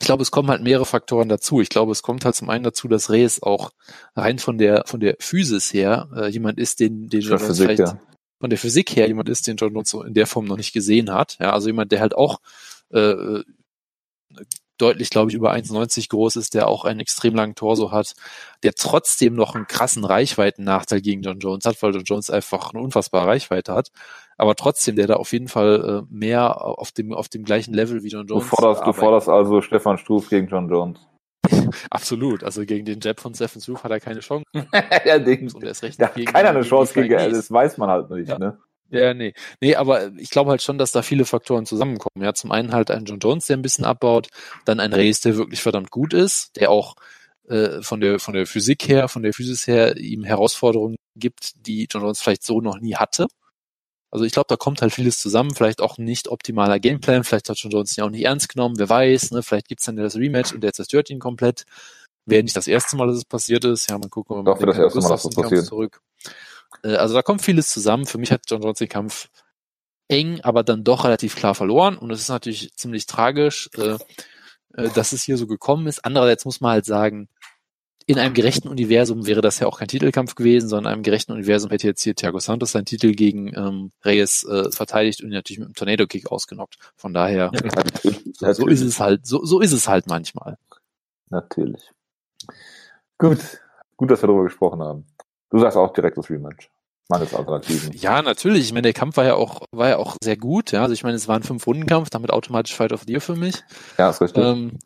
ich glaube, es kommen halt mehrere Faktoren dazu. Ich glaube, es kommt halt zum einen dazu, dass Reyes auch rein von der von der Physis her äh, jemand ist, den, den John Physik, vielleicht ja. von der Physik her jemand ist, den John Jones so in der Form noch nicht gesehen hat. Ja, also jemand, der halt auch äh, deutlich, glaube ich, über 1,90 groß ist, der auch einen extrem langen Torso hat, der trotzdem noch einen krassen Reichweitennachteil gegen John Jones hat, weil John Jones einfach eine unfassbare Reichweite hat. Aber trotzdem, der da auf jeden Fall äh, mehr auf dem auf dem gleichen Level wie John Du Jones. forderst, du forderst also Stefan Struff gegen John Jones. Absolut. Also gegen den Jab von Stephen Struve hat er keine Chance. ja, den, Und er ist recht hat keiner eine Chance gegen, das weiß man halt nicht, Ja. ne? Ja, nee. Nee, aber ich glaube halt schon, dass da viele Faktoren zusammenkommen. Ja, zum einen halt ein John Jones, der ein bisschen abbaut, dann ein Reyes, der wirklich verdammt gut ist, der auch äh, von der von der Physik her, von der Physis her ihm Herausforderungen gibt, die John Jones vielleicht so noch nie hatte. Also ich glaube, da kommt halt vieles zusammen, vielleicht auch nicht optimaler Gameplan, vielleicht hat John Jones ihn auch nicht ernst genommen, wer weiß, ne, vielleicht gibt's dann ja das Rematch und der zerstört ihn komplett. Wäre nicht das erste Mal, dass es passiert ist. Ja, mal gucken, ob Doch, wird das erste Mal, dass das passiert. zurück. Äh, Also da kommt vieles zusammen. Für mich hat John Jones den Kampf eng, aber dann doch relativ klar verloren. Und es ist natürlich ziemlich tragisch, äh, äh, dass es hier so gekommen ist. Andererseits muss man halt sagen, in einem gerechten Universum wäre das ja auch kein Titelkampf gewesen, sondern in einem gerechten Universum hätte jetzt hier Thiago Santos seinen Titel gegen ähm, Reyes äh, verteidigt und ihn natürlich mit einem Tornado-Kick ausgenockt. Von daher, so, so ist es halt, so, so ist es halt manchmal. Natürlich. Gut. Gut, dass wir darüber gesprochen haben. Du sagst auch direkt das Rematch. Mangels Alternativen. Ja, natürlich. Ich meine, der Kampf war ja auch, war ja auch sehr gut. Ja, also ich meine, es war ein Fünf-Runden-Kampf, damit automatisch Fight of the Year für mich. Ja, ist richtig. Ähm,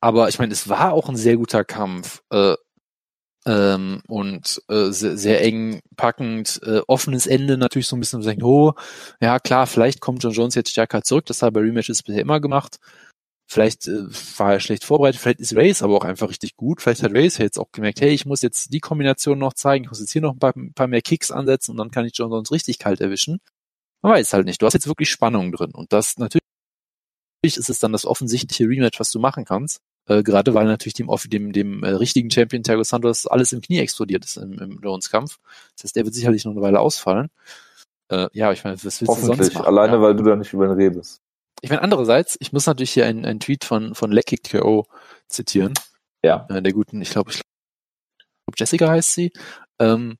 aber ich meine, es war auch ein sehr guter Kampf. Äh, ähm, und äh, sehr, sehr eng packend, äh, offenes Ende natürlich so ein bisschen, denkt, oh, ja klar, vielleicht kommt John Jones jetzt stärker zurück, das hat er bei Rematches bisher immer gemacht. Vielleicht äh, war er schlecht vorbereitet, vielleicht ist Race aber auch einfach richtig gut. Vielleicht hat Race jetzt auch gemerkt, hey, ich muss jetzt die Kombination noch zeigen, ich muss jetzt hier noch ein paar, ein paar mehr Kicks ansetzen und dann kann ich John Jones richtig kalt erwischen. Man weiß halt nicht. Du hast jetzt wirklich Spannung drin und das natürlich ist es dann das offensichtliche Rematch, was du machen kannst. Äh, gerade weil natürlich dem, dem, dem äh, richtigen Champion Thiago Santos alles im Knie explodiert ist im, im Jones-Kampf. Das heißt, der wird sicherlich noch eine Weile ausfallen. Äh, ja, ich meine, was willst du sonst Hoffentlich. machen? Alleine, ja. weil du da nicht über ihn redest. Ich meine, andererseits, ich muss natürlich hier einen, einen Tweet von, von Lecky KO zitieren. Ja. Äh, der guten, ich glaube, ich glaube, Jessica heißt sie, ähm,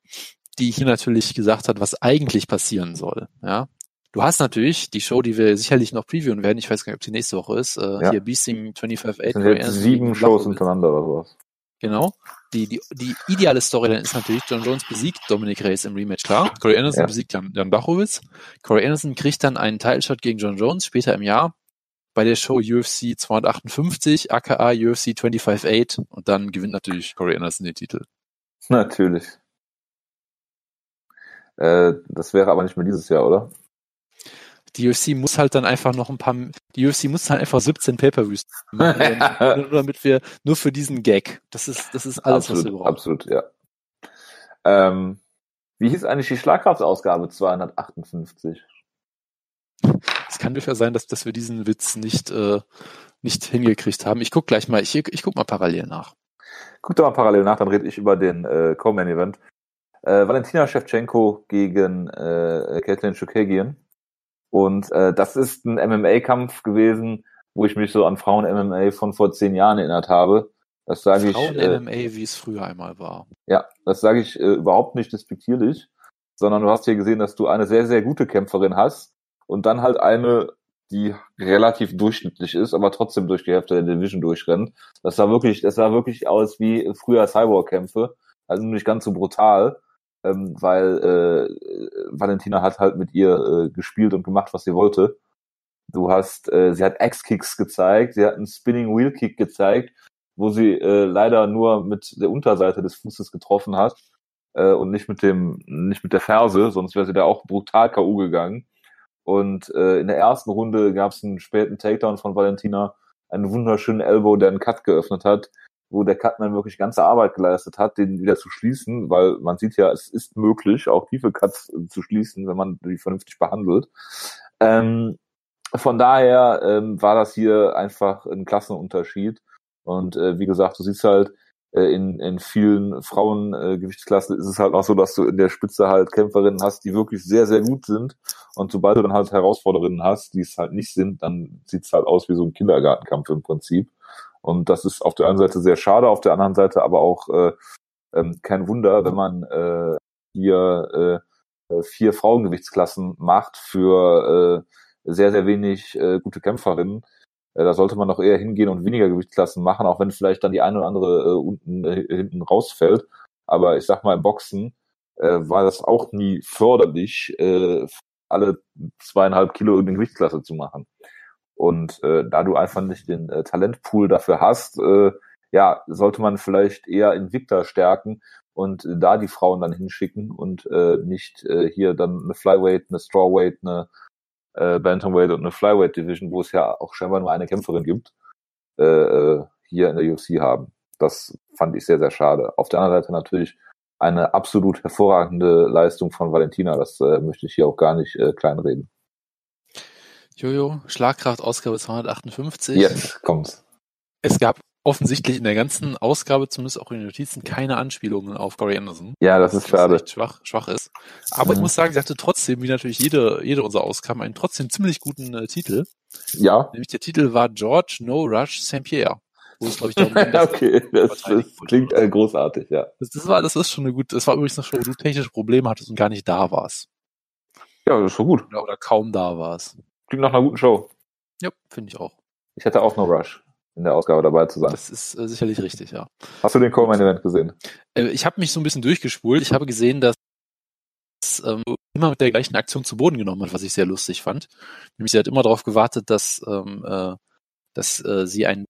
die hier natürlich gesagt hat, was eigentlich passieren soll. Ja. Du hast natürlich die Show, die wir sicherlich noch previewen werden, ich weiß gar nicht, ob die nächste Woche ist, äh, Ja. hier Beasting 25-8. Das sind jetzt sieben Shows hintereinander oder sowas. Genau. Die, die, die ideale Storyline ist natürlich, John Jones besiegt Dominic Reyes im Rematch, klar. Corey Anderson Ja. besiegt Jan, Jan Blachowicz. Corey Anderson kriegt dann einen Teilshot gegen John Jones später im Jahr bei der Show UFC 258, aka UFC 25-8 und dann gewinnt natürlich Corey Anderson den Titel. Natürlich. Äh, das wäre aber nicht mehr dieses Jahr, oder? Die UFC muss halt dann einfach noch ein paar, die UFC muss halt einfach 17 Pay-Per-Views machen, nur damit wir, nur für diesen Gag. Das ist, das ist alles, was wir absolut, brauchen. absolut, ja. Ähm, wie hieß eigentlich die Schlagkraftausgabe 258? Es kann durchaus sein, dass, dass wir diesen Witz nicht, äh, nicht hingekriegt haben. Ich guck gleich mal, ich, ich guck mal parallel nach. Guck doch mal parallel nach, dann rede ich über den äh, Co-Main-Event. Äh, Valentina Shevchenko gegen äh, Caitlin Chukagian. Und äh, das ist ein MMA-Kampf gewesen, wo ich mich so an Frauen-MMA von vor zehn Jahren erinnert habe. Das sage ich. Frauen-MMA, äh, wie es früher einmal war. Ja, das sage ich äh, überhaupt nicht despektierlich, sondern du hast hier gesehen, dass du eine sehr, sehr gute Kämpferin hast und dann halt eine, die relativ durchschnittlich ist, aber trotzdem durch die Hälfte der Division durchrennt. Das sah wirklich, das sah wirklich aus wie früher Cyborg-Kämpfe, also nicht ganz so brutal, ähm, weil äh, Valentina hat halt mit ihr äh, gespielt und gemacht, was sie wollte. Du hast, äh, sie hat X-Kicks gezeigt, sie hat einen Spinning Wheel Kick gezeigt, wo sie äh, leider nur mit der Unterseite des Fußes getroffen hat äh, und nicht mit dem, nicht mit der Ferse, sonst wäre sie da auch brutal K.O. gegangen. Und äh, in der ersten Runde gab es einen späten Takedown von Valentina, einen wunderschönen Elbow, der einen Cut geöffnet hat, wo der Cutman wirklich ganze Arbeit geleistet hat, den wieder zu schließen, weil man sieht ja, es ist möglich, auch tiefe Cuts zu schließen, wenn man die vernünftig behandelt. Ähm, von daher ähm, war das hier einfach ein Klassenunterschied. Und äh, wie gesagt, du siehst halt, äh, in, in vielen Frauengewichtsklassen äh, ist es halt auch so, dass du in der Spitze halt Kämpferinnen hast, die wirklich sehr, sehr gut sind. Und sobald du dann halt Herausforderinnen hast, die es halt nicht sind, dann sieht es halt aus wie so ein Kindergartenkampf im Prinzip. Und das ist auf der einen Seite sehr schade, auf der anderen Seite aber auch äh, ähm, kein Wunder, wenn man äh, hier äh, vier Frauengewichtsklassen macht für äh, sehr, sehr wenig äh, gute Kämpferinnen. Äh, da sollte man doch eher hingehen und weniger Gewichtsklassen machen, auch wenn vielleicht dann die eine oder andere äh, unten äh, hinten rausfällt. Aber ich sag mal, im Boxen äh, war das auch nie förderlich, äh, alle zweieinhalb Kilo in die Gewichtsklasse zu machen. Und äh, da du einfach nicht den äh, Talentpool dafür hast, äh, ja, sollte man vielleicht eher Invicta stärken und äh, da die Frauen dann hinschicken und äh, nicht äh, hier dann eine Flyweight, eine Strawweight, eine äh, Bantamweight und eine Flyweight Division, wo es ja auch scheinbar nur eine Kämpferin gibt, äh, äh hier in der UFC haben. Das fand ich sehr, sehr schade. Auf der anderen Seite natürlich eine absolut hervorragende Leistung von Valentina. Das äh, möchte ich hier auch gar nicht äh, kleinreden. Jojo, Schlagkraft, Ausgabe 258. Jetzt kommt's. Es gab offensichtlich in der ganzen Ausgabe, zumindest auch in den Notizen, keine Anspielungen auf Corey Anderson. Ja, das ist schade. schwach, schwach ist. Aber mhm. ich muss sagen, sie hatte trotzdem, wie natürlich jede, jede unserer Ausgaben, einen trotzdem ziemlich guten äh, Titel. Ja. Nämlich der Titel war George No Rush St. Pierre. Wo es, glaube ich, darum ging, okay, das, das klingt äh, großartig, ja. Das, das, war, das ist schon eine gute, das war übrigens noch schon, wo du technische Probleme hattest und gar nicht da warst. Ja, das ist schon gut. Oder, oder kaum da warst. Klingt nach einer guten Show. Ja, finde ich auch. Ich hätte auch No Rush in der Ausgabe dabei zu sein. Das ist äh, sicherlich richtig, ja. Hast du den Coleman Event gesehen? Äh, ich habe mich so ein bisschen durchgespult. Ich habe gesehen, dass ähm, immer mit der gleichen Aktion zu Boden genommen hat, was ich sehr lustig fand. Nämlich sie hat immer darauf gewartet, dass, ähm, äh, dass äh, sie einen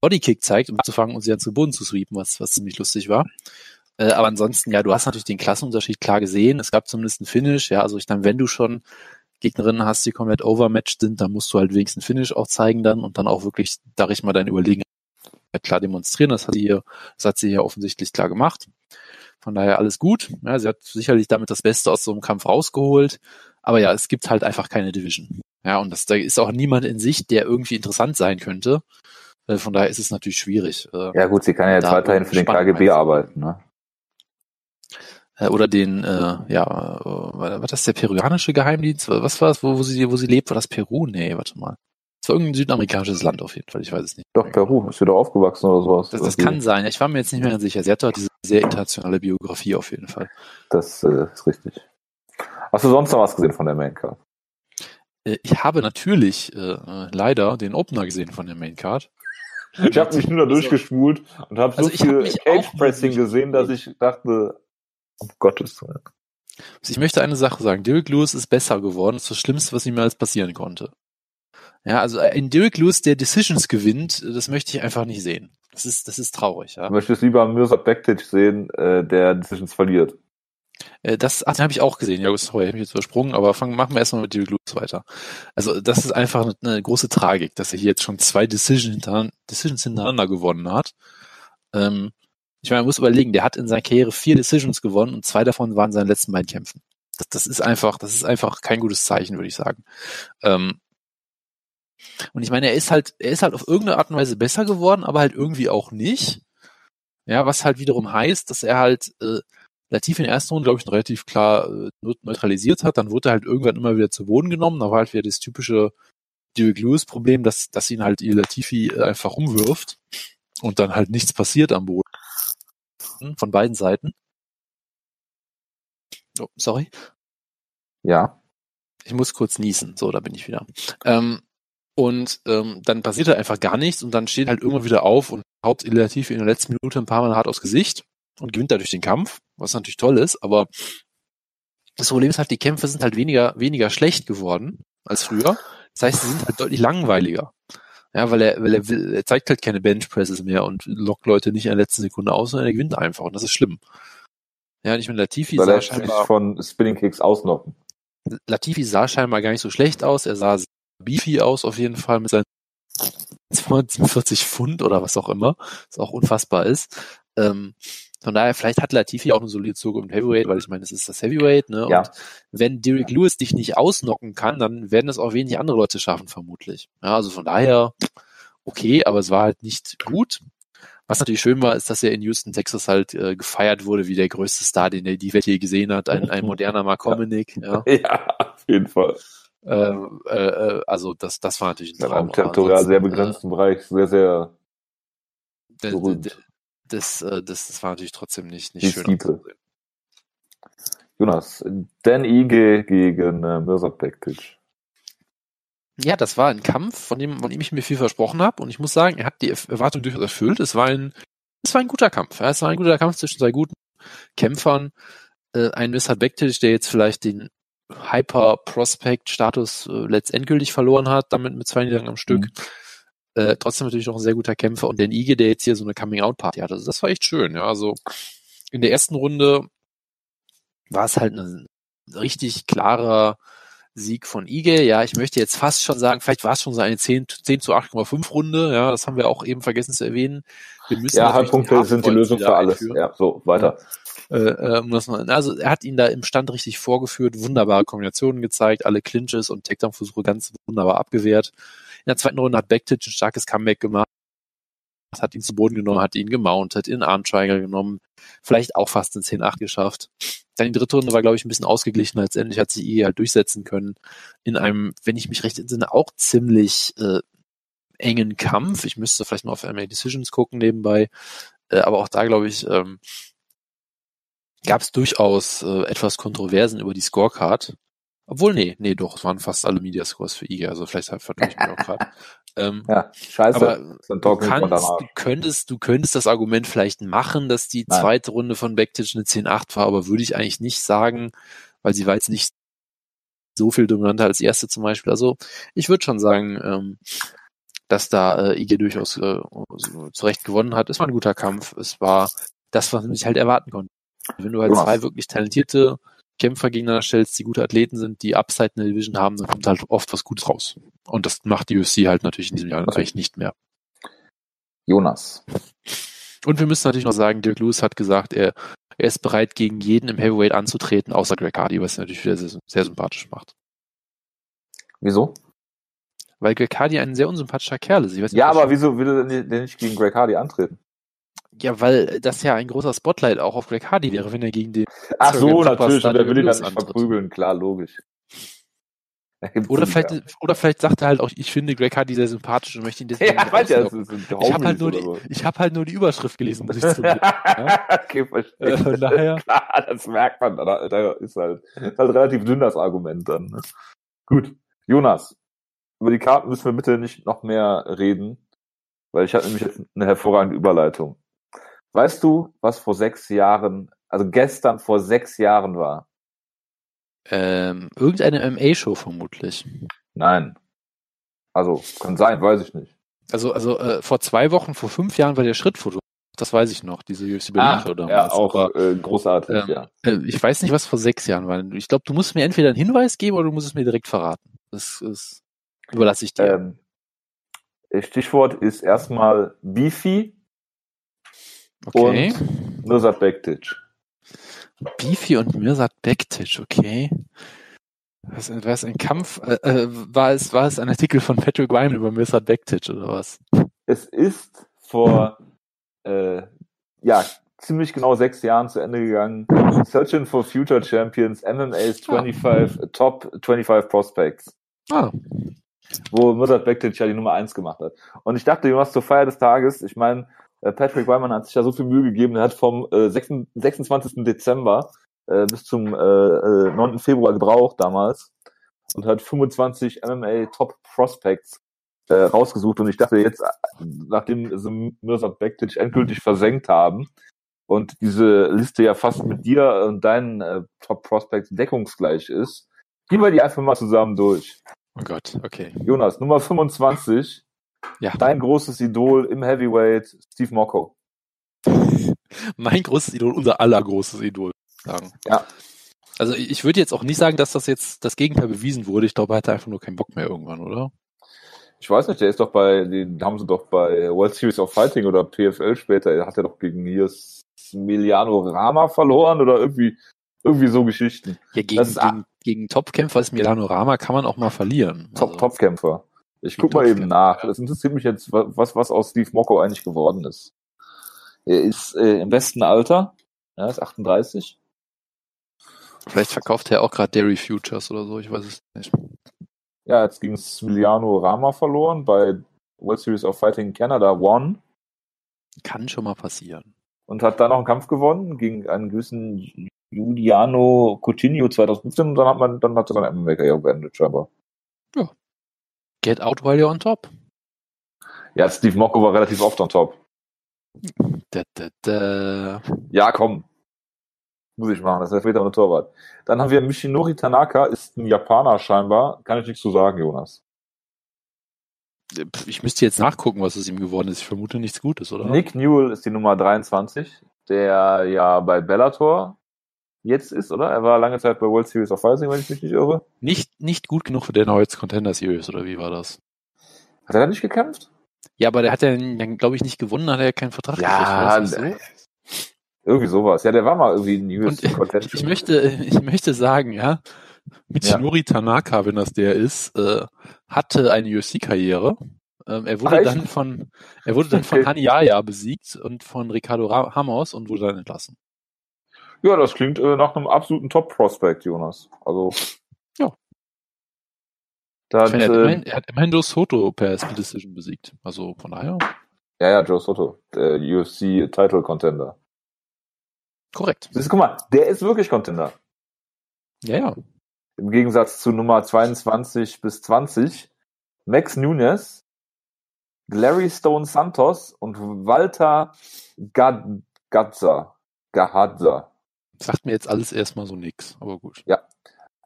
Bodykick zeigt, um zu fangen und sie dann zu Boden zu sweepen, was, was ziemlich lustig war. Äh, aber ansonsten, ja, du hast natürlich den Klassenunterschied klar gesehen. Es gab zumindest einen Finish, ja, also ich dann, wenn du schon Gegnerinnen hast, die komplett overmatched sind, dann musst du halt wenigstens Finish auch zeigen dann und dann auch wirklich, sag ich mal, deine Überlegenheit klar demonstrieren. Das hat sie hier, das hat sie hier offensichtlich klar gemacht. Von daher alles gut. Ja, sie hat sicherlich damit das Beste aus so einem Kampf rausgeholt. Aber ja, es gibt halt einfach keine Division. Ja, und das, da ist auch niemand in sich, der irgendwie interessant sein könnte. Äh, von daher ist es natürlich schwierig. Äh, ja gut, sie kann ja jetzt weiterhin für den KGB arbeiten. Ne? Äh, oder den, äh, ja, äh, war das der peruanische Geheimdienst? Was war es, wo, wo sie, wo sie lebt? War das Peru? Nee, warte mal. Es war irgendein südamerikanisches Land auf jeden Fall, ich weiß es nicht. Doch, Peru, ist sie da aufgewachsen oder sowas? Das, das kann sein, ich war mir jetzt nicht mehr ganz sicher. Sie hat doch diese sehr internationale Biografie auf jeden Fall. Das äh, ist richtig. Hast du sonst noch was gesehen von der Main Card? Äh, ich habe natürlich äh, leider den Opener gesehen von der Main Card. Ich habe mich nur da durchgespult und habe so also viel Cage Pressing gesehen, dass ich dachte, um Gottes Willen. Ich möchte eine Sache sagen. Derek Lewis ist besser geworden. Das ist das Schlimmste, was ihm alles passieren konnte. Ja, also ein Derek Lewis, der Decisions gewinnt, das möchte ich einfach nicht sehen. Das ist, das ist traurig. Ja. Du möchtest lieber Mirza Bektic sehen, äh, der Decisions verliert. Äh, das ach, den habe ich auch gesehen. Ja, sorry, habe ich jetzt übersprungen, aber fangen, machen wir erstmal mit Derek Lewis weiter. Also das ist einfach eine, eine große Tragik, dass er hier jetzt schon zwei Decisions hintereinander, Decisions hintereinander gewonnen hat. Ähm, Ich meine, man muss überlegen, der hat in seiner Karriere vier Decisions gewonnen und zwei davon waren seine letzten beiden Kämpfen. Das, das ist einfach, das ist einfach kein gutes Zeichen, würde ich sagen. Ähm, und ich meine, er ist halt, er ist halt auf irgendeine Art und Weise besser geworden, aber halt irgendwie auch nicht. Ja, was halt wiederum heißt, dass er halt äh, Latif in der ersten Runde, glaube ich, relativ klar äh, neutralisiert hat. Dann wurde er halt irgendwann immer wieder zu Boden genommen. Da war halt wieder das typische Derek Lewis Problem, dass, dass ihn halt Latifi einfach umwirft und dann halt nichts passiert am Boden. Von beiden Seiten. Oh, sorry. Ja. Ich muss kurz niesen. So, da bin ich wieder. Ähm, und ähm, dann passiert halt einfach gar nichts und dann steht halt irgendwann wieder auf und haut relativ in der letzten Minute ein paar Mal hart aufs Gesicht und gewinnt dadurch den Kampf, was natürlich toll ist, aber das Problem ist halt, die Kämpfe sind halt weniger, weniger schlecht geworden als früher. Das heißt, sie sind halt deutlich langweiliger. Ja, weil er, weil er, will, er zeigt halt keine Benchpresses mehr und lockt Leute nicht in der letzten Sekunde aus, sondern er gewinnt einfach und das ist schlimm. Ja, und ich meine, Latifi Weil sah er scheinbar, von Spinning Kicks ausnocken. Latifi sah scheinbar gar nicht so schlecht aus. Er sah beefy aus auf jeden Fall mit seinen 240 Pfund oder was auch immer, was auch unfassbar ist. Ähm, von daher, vielleicht hat Latifi auch eine solide Zukunft im Heavyweight, weil ich meine, es ist das Heavyweight, ne? Ja. Und wenn Derek Lewis dich nicht ausnocken kann, dann werden es auch wenig andere Leute schaffen, vermutlich. Ja, also von daher, okay, aber es war halt nicht gut. Was natürlich schön war, ist, dass er in Houston, Texas halt äh, gefeiert wurde wie der größte Star, den er die Welt je gesehen hat, ein, ein moderner Mark Hominick. Ja. Ja, auf jeden Fall. Ähm, äh, äh, also das, das war natürlich ein In Traum. einem aber territorial sehr begrenzten Bereich sehr, sehr Äh, berühmt. Das, äh, das, das war natürlich trotzdem nicht, Die nicht schön. Skite. anzusehen. Jonas, Dan Ige gegen äh, Mirza Bektic. Ja, das war ein Kampf, von dem, von dem ich mir viel versprochen habe. Und ich muss sagen, er hat die Erwartung durchaus erfüllt. Es war ein, es war ein guter Kampf. Ja, es war ein guter Kampf zwischen zwei guten Kämpfern. Äh, ein Mr. Bektic, der jetzt vielleicht den Hyper-Prospect-Status äh, letztendgültig verloren hat, damit mit zwei Niederlagen am Stück. Mhm. Äh, trotzdem natürlich noch ein sehr guter Kämpfer. Und den Ige, der jetzt hier so eine Coming-out-Party hatte. Also das war echt schön. Ja, also in der ersten Runde war es halt ein richtig klarer Sieg von Ige. Ja, ich möchte jetzt fast schon sagen, vielleicht war es schon so eine 10, 10 zu 8,5 Runde. Ja, das haben wir auch eben vergessen zu erwähnen. Wir müssen Ja, Halbpunkte sind die Lösung für alles. einführen. Ja, so, weiter. Äh, äh, muss man, also er hat ihn da im Stand richtig vorgeführt, wunderbare Kombinationen gezeigt, alle Clinches und Takedown-Versuche ganz wunderbar abgewehrt. In der zweiten Runde hat Bektic ein starkes Comeback gemacht, hat ihn zu Boden genommen, hat ihn gemountet, in den Arm Triangle genommen, vielleicht auch fast in 10-8 geschafft. Dann die dritte Runde war, glaube ich, ein bisschen ausgeglichen. Letztendlich hat sich I halt durchsetzen können. In einem, wenn ich mich recht entsinne, auch ziemlich äh, engen Kampf. Ich müsste vielleicht mal auf MMA Decisions gucken nebenbei. Äh, aber auch da, glaube ich, ähm, gab es durchaus äh, etwas Kontroversen über die Scorecard. Obwohl, nee, nee, doch, es waren fast alle Media Scores für IGA, also vielleicht vertue ich mich auch gerade. Ähm, Ja, scheiße. aber du, kannst, du könntest, du könntest das Argument vielleicht machen, dass die Nein. zweite Runde von Backtisch eine 10-8 war, aber würde ich eigentlich nicht sagen, weil sie war jetzt nicht so viel dominanter als die erste zum Beispiel. Also ich würde schon sagen, ähm, dass da äh, IG durchaus äh, so zu Recht gewonnen hat. Es war ein guter Kampf. Es war das, was man sich halt erwarten konnte. Wenn du halt Jonas. zwei wirklich talentierte Kämpfer gegeneinander stellst, die gute Athleten sind, die Upside in der Division haben, dann kommt halt oft was Gutes raus. Und das macht die UFC halt natürlich in diesem Jahr eigentlich nicht mehr. Jonas. Und wir müssen natürlich noch sagen, Dirk Lewis hat gesagt, er, er ist bereit, gegen jeden im Heavyweight anzutreten, außer Greg Hardy, was ihn natürlich wieder sehr, sehr sympathisch macht. Wieso? Weil Greg Hardy ein sehr unsympathischer Kerl ist. Nicht, Ja, aber wieso will er denn nicht gegen Greg Hardy antreten? Ja, weil das ja ein großer Spotlight auch auf Greg Hardy wäre, wenn er gegen den Ach so, natürlich. Und der will ihn dann nicht verprügeln. Klar, logisch. Oder vielleicht, oder vielleicht sagt er halt auch, ich finde Greg Hardy sehr sympathisch und möchte ihn deswegen Ja, nicht weiß ja, das ist ein Ich habe halt, nur die- so. ich hab halt nur die Überschrift gelesen, muss ich zugeben. ja? okay, verstehe. Äh, von daher, Klar, das merkt man. Da, da ist halt, ist halt relativ dünn das Argument dann. Ne? Gut. Jonas, über die Karten müssen wir bitte nicht noch mehr reden, weil ich hatte nämlich jetzt eine hervorragende Überleitung. Weißt du, was vor sechs Jahren, also gestern vor sechs Jahren war? ähm, irgendeine MA-Show vermutlich. Nein. Also, kann sein, weiß ich nicht. Also, also äh, vor zwei Wochen, vor fünf Jahren war der Schrittfoto. Das weiß ich noch, diese UFC Berlin Show damals. ja, auch Aber, äh, großartig, ähm, ja. äh, ich weiß nicht, was vor sechs Jahren war. Ich glaube, du musst mir entweder einen Hinweis geben oder du musst es mir direkt verraten. Das ist, überlasse ich dir. Ähm, Stichwort ist erstmal Beefy. Okay. und Mirsad Bektic. Beefy und Mirsad Bektic, okay. Was, war es ein Kampf? Äh, äh, war, es, war es ein Artikel von Patrick Ryan über Mirsad Bektic oder was? Es ist vor äh, ja, ziemlich genau sechs Jahren zu Ende gegangen. Searching for Future Champions, MMA's 25, Top 25 Prospects. Ah, wo Mirsad Bektic ja die Nummer eins gemacht hat. Und ich dachte, Jonas, zur Feier des Tages, ich meine, äh, Patrick Wyman hat sich ja so viel Mühe gegeben, er hat vom äh, 26. 26. Dezember äh, bis zum äh, äh, 9. Februar gebraucht damals und hat 25 MMA Top Prospects äh, rausgesucht und ich dachte jetzt, äh, nachdem sie Mirsad Bektic endgültig versenkt haben und diese Liste ja fast mit dir und deinen äh, Top Prospects deckungsgleich ist, gehen wir die einfach mal zusammen durch. oh Gott, okay. Jonas, Nummer 25, Ja, dein großes Idol im Heavyweight, Steve Mocco. mein großes Idol, unser allergroßes Idol, sagen. Ja. Also ich würde jetzt auch nicht sagen, dass das jetzt das Gegenteil bewiesen wurde. Ich glaube, er hatte einfach nur keinen Bock mehr irgendwann, oder? Ich weiß nicht, der ist doch bei, den haben sie doch bei World Series of Fighting oder PFL später, hat er doch gegen hier Emiliano Rama verloren oder irgendwie, irgendwie so Geschichten. Ja, gegen, Das ist- gegen, gegen Topkämpfer ist Milano Rama kann man auch mal verlieren. Top, Also, Topkämpfer. Ich guck mal eben nach. ja. Das interessiert mich jetzt, wa- was, was aus Steve Mocco eigentlich geworden ist. Er ist äh, im besten Alter, er ist 38. Vielleicht verkauft er auch gerade Dairy Futures oder so, ich weiß es nicht. Ja, jetzt gegen Emiliano Rama verloren bei World Series of Fighting Canada One Kann schon mal passieren. und hat dann noch einen Kampf gewonnen gegen einen gewissen Giuliano Coutinho 2015 und dann hat man, dann hat er dann MMA-Karriere beendet, scheinbar. Get out while you're on top. Ja, Steve Mocco war relativ oft on top. Da, da, da. Ja, komm. Muss ich machen, das ist wieder ein Torwart. Dann haben wir Michinori Tanaka, ist ein Japaner scheinbar. Kann ich nichts zu sagen, Jonas. Ich müsste jetzt nachgucken, was es ihm geworden ist. Ich vermute nichts Gutes, oder? Nick Newell ist die Nummer 23, der ja bei Bellator jetzt ist, oder? Er war lange Zeit bei World Series of Fighting, wenn ich mich nicht irre. Nicht, nicht gut genug für den Hoyts Contender Series, oder wie war das? Hat er da nicht gekämpft? Ja, aber der hat ja, glaube ich, nicht gewonnen, hat er ja keinen Vertrag gekriegt, das nicht so? Irgendwie sowas. Ja, der war mal irgendwie in Und UFC Contention. ich möchte, ich möchte sagen, ja, Michinori Tanaka, wenn das der ist, äh, hatte eine UFC-Karriere. Ähm, er wurde Ach, dann von, er wurde dann von Okay. Haniaya besiegt und von Ricardo Ra Ramos und wurde dann entlassen. Ja, das klingt äh, nach einem absoluten Top-Prospect, Jonas. Also. Ja. Da Ich meine, er, hat immerhin, er hat immerhin Dos Soto per Split Decision besiegt. Also von daher, ja, ja, Joe Soto, der UFC Title Contender. korrekt. Siehst guck mal, der ist wirklich Contender. Ja, ja. Im Gegensatz zu Nummer 22 bis 20, Max Nunes, Larry Stone Santos und Walter Gad Gadza. Gahadza. Sagt mir jetzt alles erstmal so nix, aber gut.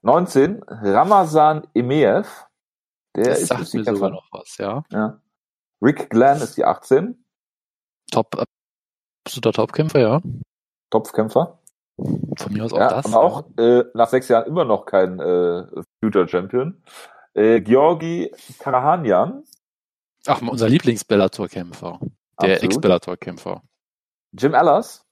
19, Ramazan Emeev. Der das ist sagt mir sogar noch was, ja. Ja. Rick Glenn ist die 18, Top, absoluter Topkämpfer, ja. Topfkämpfer. Von mir aus auch Ja, das. aber auch äh, nach sechs Jahren immer noch kein äh, Future Champion. Äh, Georgi Karahanyan, Ach, unser Lieblings-Bellator-Kämpfer. Der. Ex-Bellator-Kämpfer. Jim Ellers,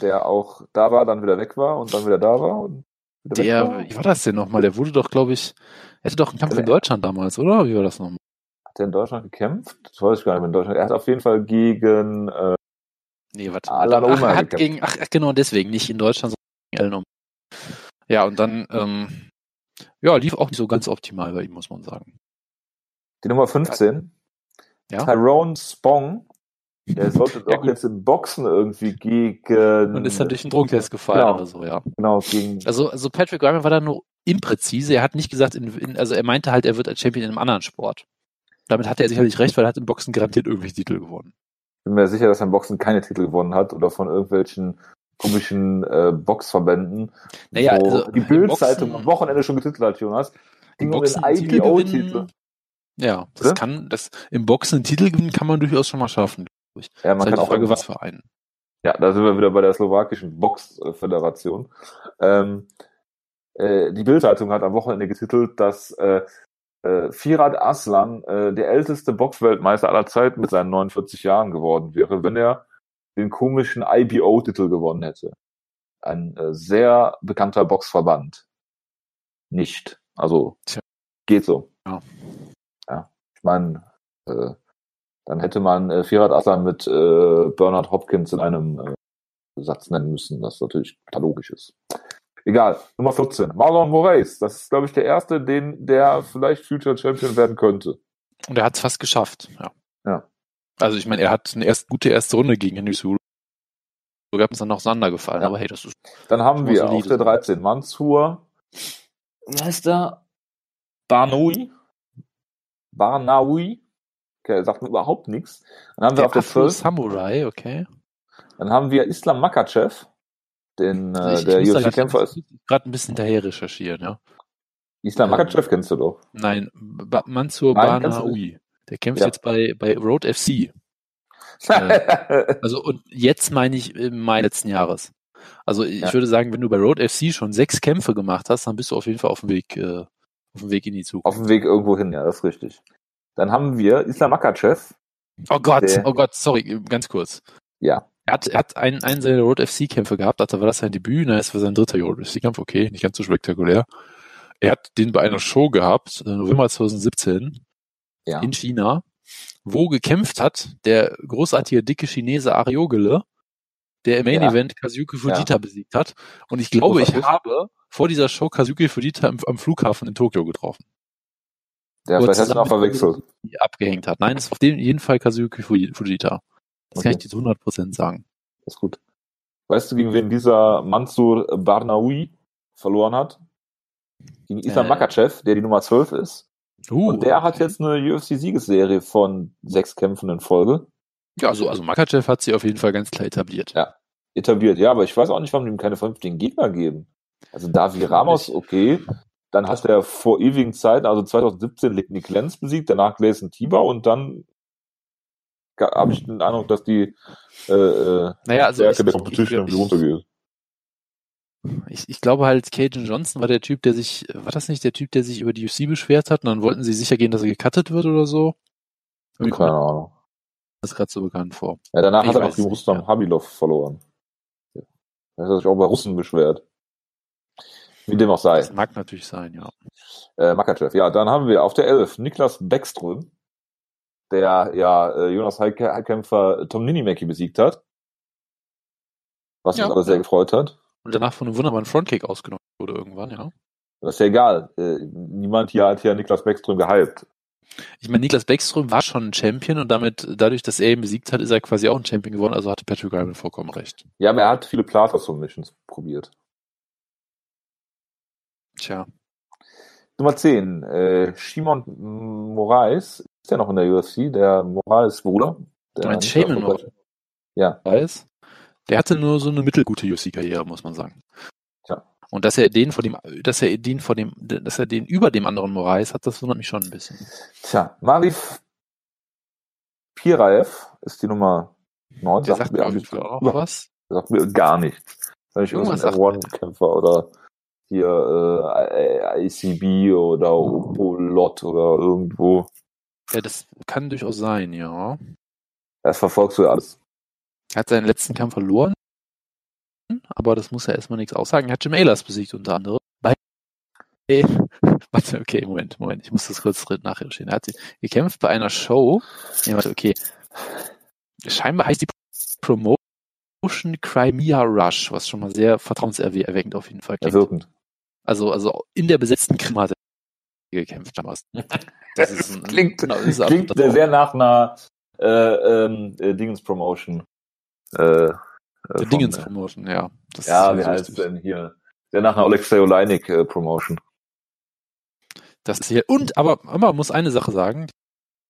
der auch da war, dann wieder weg war und dann wieder da war. Und wieder Der, war. wie war das denn nochmal? Der wurde doch, glaube ich, er hatte doch einen Kampf in Der- Deutschland damals, oder? Wie war das nochmal? Hat er in Deutschland gekämpft? Das weiß ich gar nicht mehr in Deutschland. Er hat auf jeden Fall gegen äh, Nee, warte Alan mal. Ach, Omer er hat gekämpft. gegen, ach, genau, deswegen, nicht in Deutschland, sondern gegen Ellen Omer. Ja, und dann, ähm, ja, lief auch nicht so ganz optimal bei ihm, muss man sagen. die Nummer 15, Ja. Tyrone Spong. Der sollte doch Ja, jetzt im Boxen irgendwie gegen. Und ist dann durch den Drogentest gefallen Genau. oder so, ja. Genau, gegen. Also, also Patrick Ryman war da nur impräzise. Er hat nicht gesagt, in, in, also er meinte halt, er wird als Champion in einem anderen Sport. Damit hatte er sicherlich recht, weil er hat im Boxen garantiert irgendwelche Titel gewonnen. bin mir sicher, dass er im Boxen keine Titel gewonnen hat oder von irgendwelchen komischen äh, Boxverbänden. Naja, also die Bildzeitung am Wochenende schon getitelt hat, Jonas. Im den Boxen einen Titel IBO-Titel. gewinnen, ja, das Bitte? kann, das, im Boxen einen Titel gewinnen kann man durchaus schon mal schaffen. Ja, Das man halt kann auch Frage, was für einen. Ja, da sind wir wieder bei der slowakischen Boxföderation. Ähm, äh, die Bildzeitung hat am Wochenende getitelt, dass äh, äh, Firat Aslan äh, der älteste Boxweltmeister aller Zeiten mit seinen 49 Jahren geworden wäre, wenn er den komischen IBO-Titel gewonnen hätte. Ein äh, sehr bekannter Boxverband. Nicht. Also Tja. geht so. Ja. Ja. Ich meine, äh, dann hätte man äh, Firat Aslan mit äh, Bernard Hopkins in einem äh, Satz nennen müssen, was natürlich logisch ist. Egal, Nummer 14. Marlon Moraes. Das ist, glaube ich, der erste, den der vielleicht Future Champion werden könnte. Und er hat es fast geschafft, ja. Ja. Also ich meine, er hat eine erst, gute erste Runde gegen Henry Sulu. So gab es dann noch Sander gefallen, Ja. aber hey, das ist Dann haben wir auf der sein. 13 Mansur. Wie heißt der? Barnaoui. Barnaoui. Okay, sagt mir überhaupt nichts. Dann haben wir der auf der Afro 12. Samurai, okay. Dann haben wir Islam Makachev, den äh, Ich- ich der UFC-Kämpfer ist. Gerade ein bisschen hinterher recherchieren, ja. Islam ähm, Makachev kennst du doch. Nein, ba Mansur Banaoui. Der kämpft Ja. jetzt bei, bei Road FC. Also und jetzt meine ich im Mai letzten Jahres. Also ich Ja. würde sagen, wenn du bei Road FC schon sechs Kämpfe gemacht hast, dann bist du auf jeden Fall auf dem Weg, äh, auf dem Weg in die auf Zukunft. dem Weg irgendwo hin, ja, das ist richtig. Dann haben wir Islam Makachev. Oh Gott, Der- oh Gott, sorry, ganz kurz. Ja. Er hat, er hat einen, einen seiner Road FC-Kämpfe gehabt, da war das sein Debüt, ne, es war sein dritter Road FC-Kampf, okay, nicht ganz so spektakulär. Er hat den bei einer Show gehabt, äh, November 2017, Ja. in China, wo gekämpft hat der großartige dicke Chinese Ariogele, der im Main Ja. Event Kazuki Fujita besiegt hat. Und ich glaube, ich habe vor dieser Show Kazuki Fujita am, am Flughafen in Tokio getroffen. Er vielleicht hast du auch verwechselt. Abgehängt hat. Nein, es ist auf den, jeden Fall Kazuki Fuji- Fujita. Das kann Okay. ich dir zu 100% sagen. Das ist gut. Weißt du, gegen wen dieser Mansur Barnaoui verloren hat? Gegen Islam Äh. Makachev, der die Nummer 12 ist. Uh, Und der hat jetzt eine UFC-Siegesserie von sechs Kämpfen in Folge Ja, also, also Makachev hat sie auf jeden Fall ganz klar etabliert. Ja. etabliert. Ja, aber ich weiß auch nicht, warum die ihm keine vernünftigen Gegner geben. Also Davi Ramos, okay. Dann hat er vor ewigen Zeiten, also 2017, Nick Lenz besiegt, danach Gleison Tiber und dann habe ich den Eindruck, dass die äh, äh, Naja, also Stärke ich- der Competition irgendwie runtergeht. Ich, ich glaube halt, Cajun Johnson war der Typ, der sich, war das nicht der Typ, der sich über die UC beschwert hat und dann wollten sie sicher gehen, dass er gecuttet wird oder so? Keine Ahnung. das gerade so bekannt vor. Ja, danach Ich hat er gegen nicht, Rustam ja. Habilov verloren. Da hat er sich auch bei Russen beschwert. Wie dem auch sei. Das mag natürlich sein, ja. Äh, Makachev. Ja, dann haben wir auf der 11 Niklas Beckström, der ja äh, Jonas Heike- Heikkämpfer Tom Ninimaki besiegt hat. Was Ja. uns alle sehr gefreut hat. Und danach von einem wunderbaren Frontkick ausgenommen wurde irgendwann, ja. Das ist ja egal. Äh, niemand hier hat ja Niklas Beckström gehypt. Ich meine, Niklas Beckström war schon ein Champion und damit, dadurch, dass er ihn besiegt hat, ist er quasi auch ein Champion geworden, also hatte Patrick Ryman vollkommen recht. Ja, aber er hat viele Plata-Submissions probiert. Tja. Nummer 10, äh, Shimon Moraes, ist ja noch in der UFC, der Moraes-Bruder. Der Du meinst nicht Shaman erfolgreich- Ja, weiß, der hatte nur so eine mittelgute UFC-Karriere, muss man sagen. Tja. Und dass er den vor dem, dass er den vor dem, dass er den über dem anderen Moraes hat, das wundert mich schon ein bisschen. Tja, Marif Piraev ist die Nummer 9. Der sagt mir jeden Fall auch was. sagt mir gar nichts. Wenn ich Irgendwas sagt F1-Kämpfer oder hier äh, ICB oder Opolot oder irgendwo. Ja, das kann durchaus sein, ja. Das verfolgst du ja alles. Er hat seinen letzten Kampf verloren, aber das muss ja erstmal nichts aussagen. Er hat Jim Ehlers besiegt unter anderem. Bei Äh, warte, okay, Moment, Moment, ich muss das kurz nachrecherchieren. Er hat gekämpft bei einer Show. Nee, warte, okay. Scheinbar heißt die Promotion Crimea Rush, was schon mal sehr vertrauenserweckend auf jeden Fall klingt. Erwirkend. Also, also in der besetzten Krim hat er gekämpft damals. Das ist ein, klingt genau, das ist klingt absolut- sehr nach einer äh, ähm, äh, Dingens Promotion. Äh, äh, von, Dingens Promotion, ja. Das Ja, wie heißt es richtig. denn hier? Sehr nach einer Alexei Oleinik äh, Promotion. Das ist hier. Und, aber, aber man muss eine Sache sagen,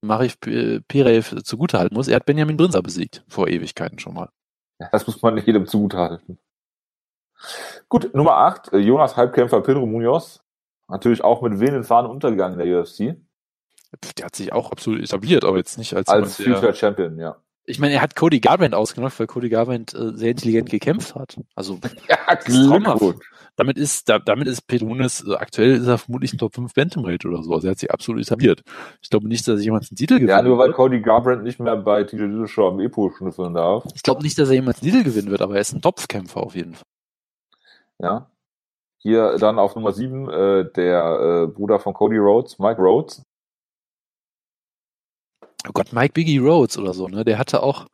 Marif Pirev zugutehalten muss, er hat Benjamin Brinzer besiegt, vor Ewigkeiten schon mal. Ja, das muss man nicht jedem zugutehalten. Gut, Nummer 8, äh, Jonas Halbkämpfer Pedro Munoz. Natürlich auch mit wehenden Fahnen untergegangen in der UFC. Der hat sich auch absolut etabliert, aber jetzt nicht als, Als jemand, Future Champion, ja. Ich meine, er hat Cody Garbrandt ausgenockt, weil Cody Garbrandt äh, sehr intelligent gekämpft hat. Also Ja, Glückwunsch. damit ist, da, damit ist Pedro Nunes, äh, aktuell ist er vermutlich ein Top 5 Bantamweight oder so. Also er hat sich absolut etabliert. Ich glaube nicht, dass er jemals einen Titel Ja, gewinnen nur weil wird. Cody Garbrandt nicht mehr bei TJ Dillashaw am Epo schnüffeln darf. Ich glaube nicht, dass er jemals einen Titel gewinnen wird, aber er ist ein Topfkämpfer auf jeden Fall. Ja. Hier dann auf Nummer 7 äh, der äh, Bruder von Cody Rhodes, Mike Rhodes. Oh Gott, Mike Biggie Rhodes oder so, ne? Der hatte auch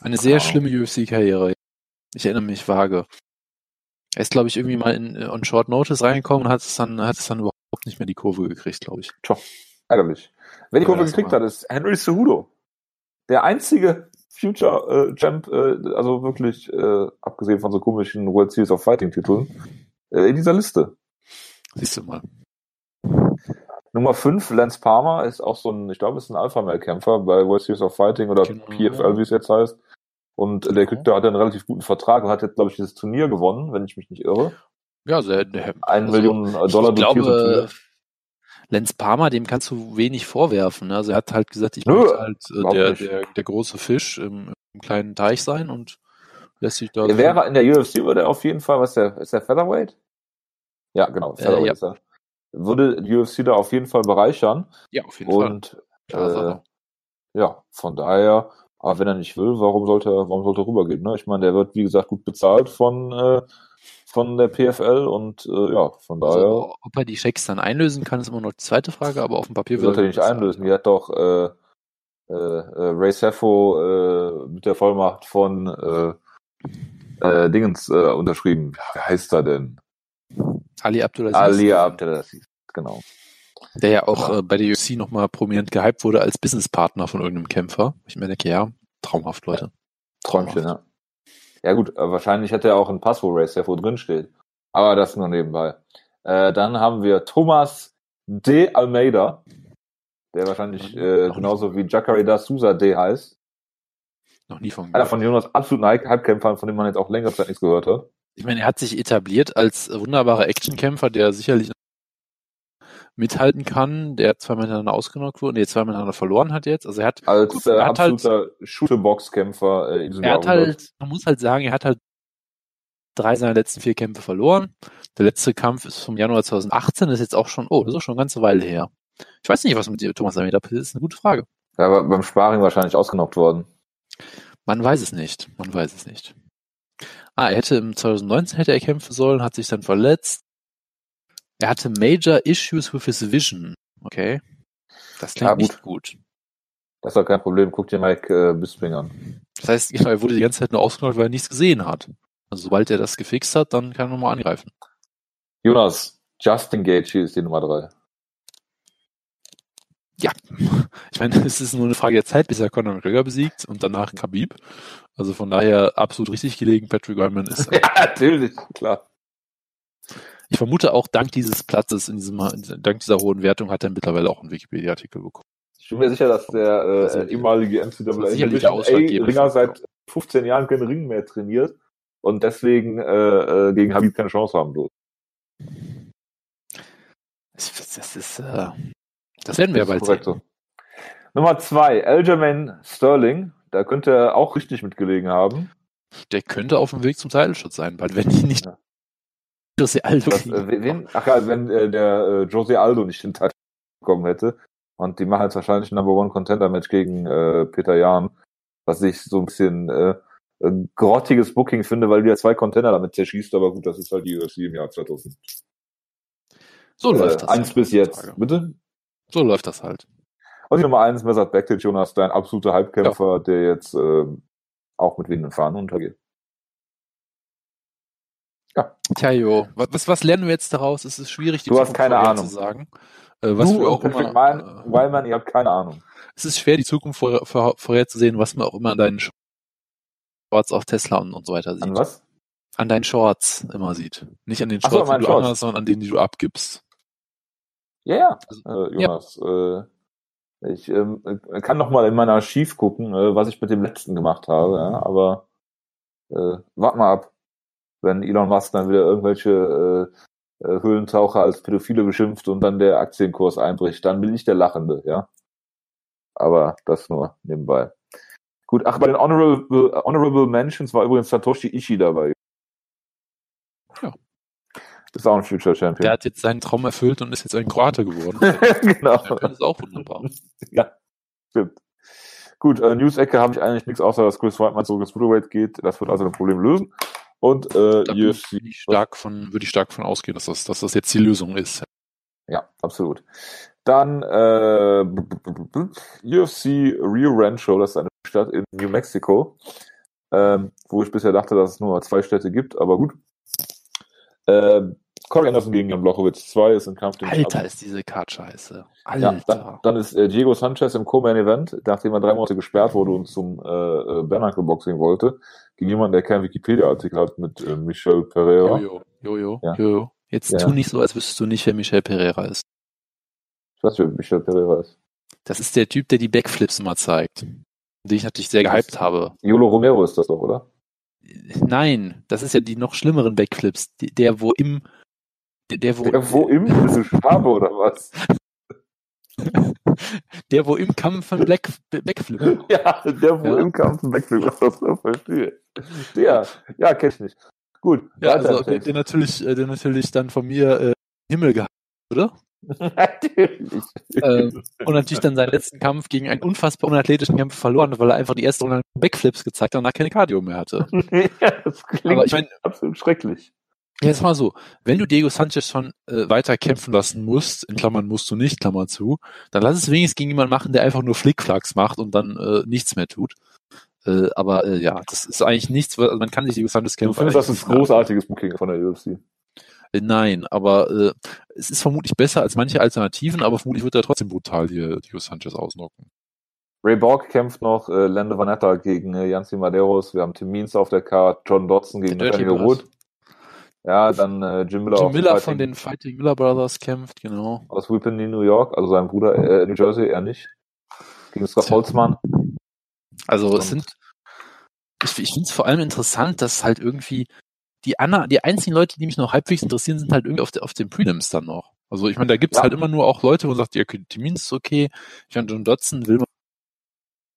eine sehr Wow. schlimme UFC-Karriere. Ich erinnere mich vage. Er ist, glaube ich, irgendwie mal in, on Short Notice reingekommen und hat es dann, hat es dann überhaupt nicht mehr die Kurve gekriegt, glaube ich. Ärgerlich. Wer die Ja, Kurve das gekriegt war- hat, ist Henry Cejudo. Der einzige Future äh, Champ, äh, also wirklich, äh, abgesehen von so komischen World Series of Fighting Titeln, äh, in dieser Liste. Siehst du mal. Nummer 5, Lance Palmer, ist auch so ein, ich glaube, ist ein Alpha-Male-Kämpfer bei World Series of Fighting oder Genau. PFL, wie es jetzt heißt. Und äh, der kriegt, der hat einen relativ guten Vertrag und hat jetzt, glaube ich, dieses Turnier gewonnen, wenn ich mich nicht irre. Ja, sehr, Eine also, Million Dollar ich glaube. Lenz Palmer, dem kannst du wenig vorwerfen. Ne? Also er hat halt gesagt, ich Nö, möchte halt äh, der, der, der große Fisch im, im kleinen Teich sein und lässt sich da. Er wäre in der UFC würde er auf jeden Fall, was ist der, ist der Featherweight? Ja, genau, Äh, Featherweight ja. ist er. Würde die UFC da auf jeden Fall bereichern. ja, auf jeden Fall. Und Klare äh, ja, von daher, aber wenn er nicht will, warum sollte er, warum sollte er rübergehen? Ne? Ich meine, der wird, wie gesagt, gut bezahlt von, äh, von der PFL und äh, ja, von daher Also, ob er die Schecks dann einlösen kann, ist immer noch die zweite Frage, aber auf dem Papier sollte er er nicht bezahlt. einlösen. Die hat doch äh, äh, äh, Ray Seffo äh, mit der Vollmacht von äh, äh, Dingens äh, unterschrieben. Wie heißt er denn? Ali Abdulaziz, Ali Abdelaziz, genau. der ja auch äh, bei der UFC nochmal prominent gehypt wurde als Businesspartner von irgendeinem Kämpfer. Ich mir denke, ja, traumhaft, Leute. Träumchen, ja. Ja gut, wahrscheinlich hätte er auch ein Pass, wo Ray Seffo drinsteht. Aber das nur nebenbei. Äh, dann haben wir Thomas D. Almeida, der wahrscheinlich äh, genauso wie Jacare da Souza D. heißt. Noch nie von Einer gehört. von Jonas absoluten Hypekämpfern, von dem man jetzt auch längere Zeit nichts gehört hat. Ich meine, er hat sich etabliert als wunderbarer Actionkämpfer, der sicherlich mithalten kann, der zweimal hintereinander ausgenockt wurde, nee, zweimal hintereinander verloren hat jetzt. Also er hat, Als Gut, äh, er hat halt- absoluter Shooter-Box-Kämpfer äh, in diesem er hat halt, man muss halt sagen, er hat halt drei seiner letzten vier Kämpfe verloren. Der letzte Kampf ist vom Januar 2018, das ist jetzt auch schon, oh, das ist auch schon eine ganze Weile her. Ich weiß nicht, was mit dir, Thomas Almeida passiert ist, eine gute Frage. Er war beim Sparring wahrscheinlich ausgenockt worden. Man weiß es nicht, man weiß es nicht. Ah, er hätte im 2019 hätte er kämpfen sollen, hat sich dann verletzt. Er hatte major issues with his vision. Okay. Das klingt Ja, gut. nicht gut. Das ist doch kein Problem. Guck dir Mike äh, Bisping an. Das heißt, genau, er wurde die ganze Zeit nur ausgenockt, weil er nichts gesehen hat. Also sobald er das gefixt hat, dann kann er nochmal angreifen. Jonas, Justin Gaethje ist die Nummer drei. Ja. Ich meine, es ist nur eine Frage der Zeit, bis er Conor McGregor besiegt und danach Khabib. Also von daher absolut richtig gelegen. Patrick Wyman ist ja, natürlich, klar. Ich vermute auch dank dieses Platzes, in diesem, dank dieser hohen Wertung hat er mittlerweile auch einen Wikipedia-Artikel bekommen. Ich bin mir sicher, dass der äh, Also, ehemalige NCAA sicherlich der ausschlaggebende Ringer Faktor. seit 15 Jahren keinen Ring mehr trainiert und deswegen äh, äh, gegen Habib keine Chance haben wird. Das, das ist, äh, das werden wir Das bald sehen. Nummer zwei, Aljamain Sterling. Da könnte er auch richtig mitgelegen haben. Der könnte auf dem Weg zum Titelschutz sein, bald wenn die nicht Ja. Jose Aldo Das, äh, wen, ach ja, wenn äh, der äh, Jose Aldo nicht den Titel bekommen hätte. Und die machen jetzt wahrscheinlich ein Number One Contender Match gegen äh, Peter Jahn, was ich so ein bisschen äh, äh, grottiges Booking finde, weil du ja zwei Contender damit zerschießt, aber gut, das ist halt die UFC im Jahr 2000. So Äh, läuft das. eins bis jetzt, Frage. bitte? So läuft das halt. Und die Nummer eins, Mesut Bektic, Jonas, dein absoluter Halbkämpfer, der jetzt ähm, auch mit wehenden Fahnen untergeht. Tja, jo. Was, was lernen wir jetzt daraus? Es ist schwierig, die Du hast keine Ahnung. zu sagen. Äh, was du wir und auch immer, Wyman, äh, Wyman, ihr habt keine Ahnung. es ist schwer, die Zukunft vor, vor, vorherzusehen, was man auch immer an deinen Shorts auf Tesla und, und so weiter sieht. An was? An deinen Shorts immer sieht. Nicht an den so, Shorts, an die du Shorts. anhast, sondern an denen, die du abgibst. Ja, ja, Also, äh, Jonas. Äh, ich ähm, äh, kann noch mal in mein Archiv gucken, äh, was ich mit dem letzten gemacht habe, ja, aber äh, wart mal ab, wenn Elon Musk dann wieder irgendwelche äh, äh, Höhlentaucher als Pädophile beschimpft und dann der Aktienkurs einbricht, dann bin ich der Lachende, ja. Aber das nur nebenbei. Gut, ach, bei den Honorable, Honorable Mentions war übrigens Satoshi Ishii dabei. Ja. Das ist auch ein Future Champion. Der hat jetzt seinen Traum erfüllt und ist jetzt ein Kroate geworden. genau. Das ist auch wunderbar. Ja, stimmt. Gut, äh, News-Ecke habe ich eigentlich nichts, außer dass Chris Whiteman zurück ins Middleweight geht. Das wird also ein Problem lösen. Und äh, UFC. ich stark von, würde ich stark von ausgehen, dass das, dass das jetzt die Lösung ist. Ja, absolut. Dann äh, UFC Rio Rancho, das ist eine Stadt in New Mexico, ähm, wo ich bisher dachte, dass es nur zwei Städte gibt, aber gut. Ähm, Corey Anderson gegen Jan Blachowicz 2 ist ein Kampf, den Alter, ist diese Card scheiße. Ja, Alter. dann, dann ist äh, Diego Sanchez im Co-Main-Event, nachdem er drei Monate gesperrt wurde und zum äh, äh, Bernacle-Boxing wollte, gegen jemanden, der keinen Wikipedia-Artikel hat, mit äh, Michel Pereira. Jojo, Jojo, Ja. Jojo. Jetzt Ja. tu nicht so, als wüsstest du nicht, wer Michel Pereira ist. Ich weiß wer Michel Pereira ist. Das ist der Typ, der die Backflips immer zeigt. Den ich natürlich sehr gehypt habe. Yolo Romero ist das doch, oder? Nein, das ist ja die noch schlimmeren Backflips. Der, wo im, der, wo, Der, wo im? Bist du Schwabe oder was? der, wo im Kampf von Black, Backflip. Ja, der, wo Ja. im Kampf ein Wechsel ist, das verstehe. Der, ja, kenn ich nicht. Gut, Ja, also, der, der natürlich, äh, der natürlich dann von mir äh, Himmel gehabt wurde. Natürlich. ähm, und natürlich dann seinen letzten Kampf gegen einen unfassbar unathletischen Kämpfer verloren, weil er einfach die erste Runde Backflips gezeigt hat und danach keine Cardio mehr hatte. ja, das klingt Aber ich meine, absolut schrecklich. jetzt mal so, wenn du Diego Sanchez schon äh, weiter kämpfen lassen musst, in Klammern musst du nicht, Klammer zu, dann lass es wenigstens gegen jemanden machen, der einfach nur Flickflacks macht und dann äh, nichts mehr tut. Äh, aber äh, ja, das ist eigentlich nichts, also man kann sich Diego Sanchez Du kämpfen. findest, das ist großartiges Booking von der UFC. Äh, Nein, aber äh, es ist vermutlich besser als manche Alternativen, aber vermutlich wird er trotzdem brutal hier Diego Sanchez ausnocken. Ray Borg kämpft noch, äh, Lando Vanetta gegen äh, Yancy Maderos, wir haben Tim Means auf der Card, John Dodson gegen Nathaniel Boss. Wood. Ja, dann äh, Jim Miller, Jim Miller Fighting- von den Fighting Miller Brothers kämpft, genau. aus Whippany, New York, also sein Bruder, äh, New Jersey, er nicht. Gegen Scott. Holzmann. Also es sind, ich, ich finde es vor allem interessant, dass halt irgendwie die Anna, die einzigen Leute, die mich noch halbwegs interessieren, sind halt irgendwie auf, der, auf den Prelims dann noch. Also ich meine, da gibt's Ja. halt immer nur auch Leute, wo man sagt, ja, okay, Timin ist okay. Ich meine, John Dodson will man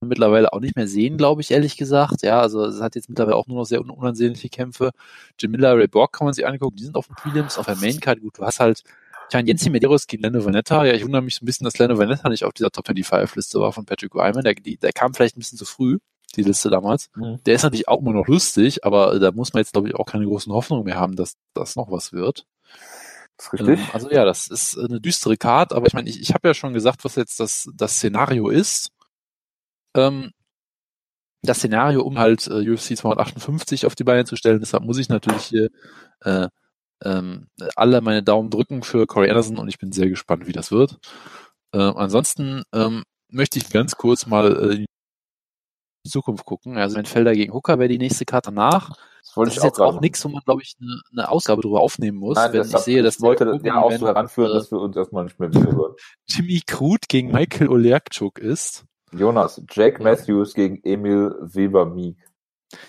mittlerweile auch nicht mehr sehen, glaube ich, ehrlich gesagt. Ja, also es hat jetzt mittlerweile auch nur noch sehr un unansehnliche Kämpfe. Jim Miller, Ray Borg kann man sich angucken, die sind auf den Prelims, auf der Maincard. Gut, du hast halt, ich meine, Jensi Medeiros gegen Lando Vanetta. Ja, ich wundere mich so ein bisschen, dass Lando Vanetta nicht auf dieser Top 25-Liste war von Patrick Wyman. Der, der kam vielleicht ein bisschen zu früh, die Liste damals. Mhm. Der ist natürlich auch immer noch lustig, aber äh, da muss man jetzt, glaube ich, auch keine großen Hoffnungen mehr haben, dass das noch was wird. Das ist richtig. Ähm, also ja, das ist eine düstere Card, aber ich meine, ich, ich habe ja schon gesagt, was jetzt das, das Szenario ist. Ähm, das Szenario, um halt äh, UFC 258 auf die Beine zu stellen, deshalb muss ich natürlich hier äh, ähm, alle meine Daumen drücken für Corey Anderson und ich bin sehr gespannt, wie das wird. Ähm, ansonsten ähm, möchte ich ganz kurz mal äh, die Zukunft gucken. Also wenn Felder gegen Hooker wäre die nächste Karte nach. das wollte Das ich ist auch jetzt auch nichts, wo man, glaube ich, eine, eine Ausgabe drüber aufnehmen muss. Nein, wenn ich sehe, dass ich wollte das ja auch so heranführen, äh, dass wir uns erstmal nicht mehr wiederhören. Jimmy Krut gegen Michael Oleakchuk ist. Jonas, Jack Matthews gegen Emil Weber-Meek.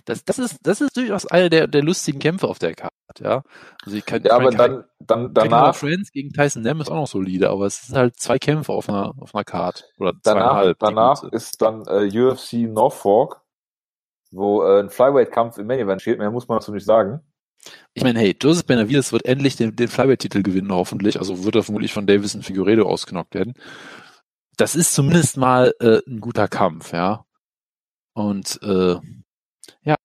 Das, das ist, das ist durchaus einer der, der lustigen Kämpfe auf der Karte, ja. Also ich kann, Ja, ich aber mein, dann, dann danach, Friends gegen Tyson Nam ist auch noch solide, aber es sind halt zwei Kämpfe auf einer, auf einer Card. Oder danach, danach ist dann äh, UFC Norfolk, wo äh, ein Flyweight-Kampf im Main Event steht. Mehr muss man dazu nicht sagen. Ich meine, hey, Joseph Benavides wird endlich den, den Flyweight-Titel gewinnen, hoffentlich. Also wird er vermutlich von Davison Figueredo ausgenockt werden. Das ist zumindest mal äh, ein guter Kampf, ja. Und äh, ja,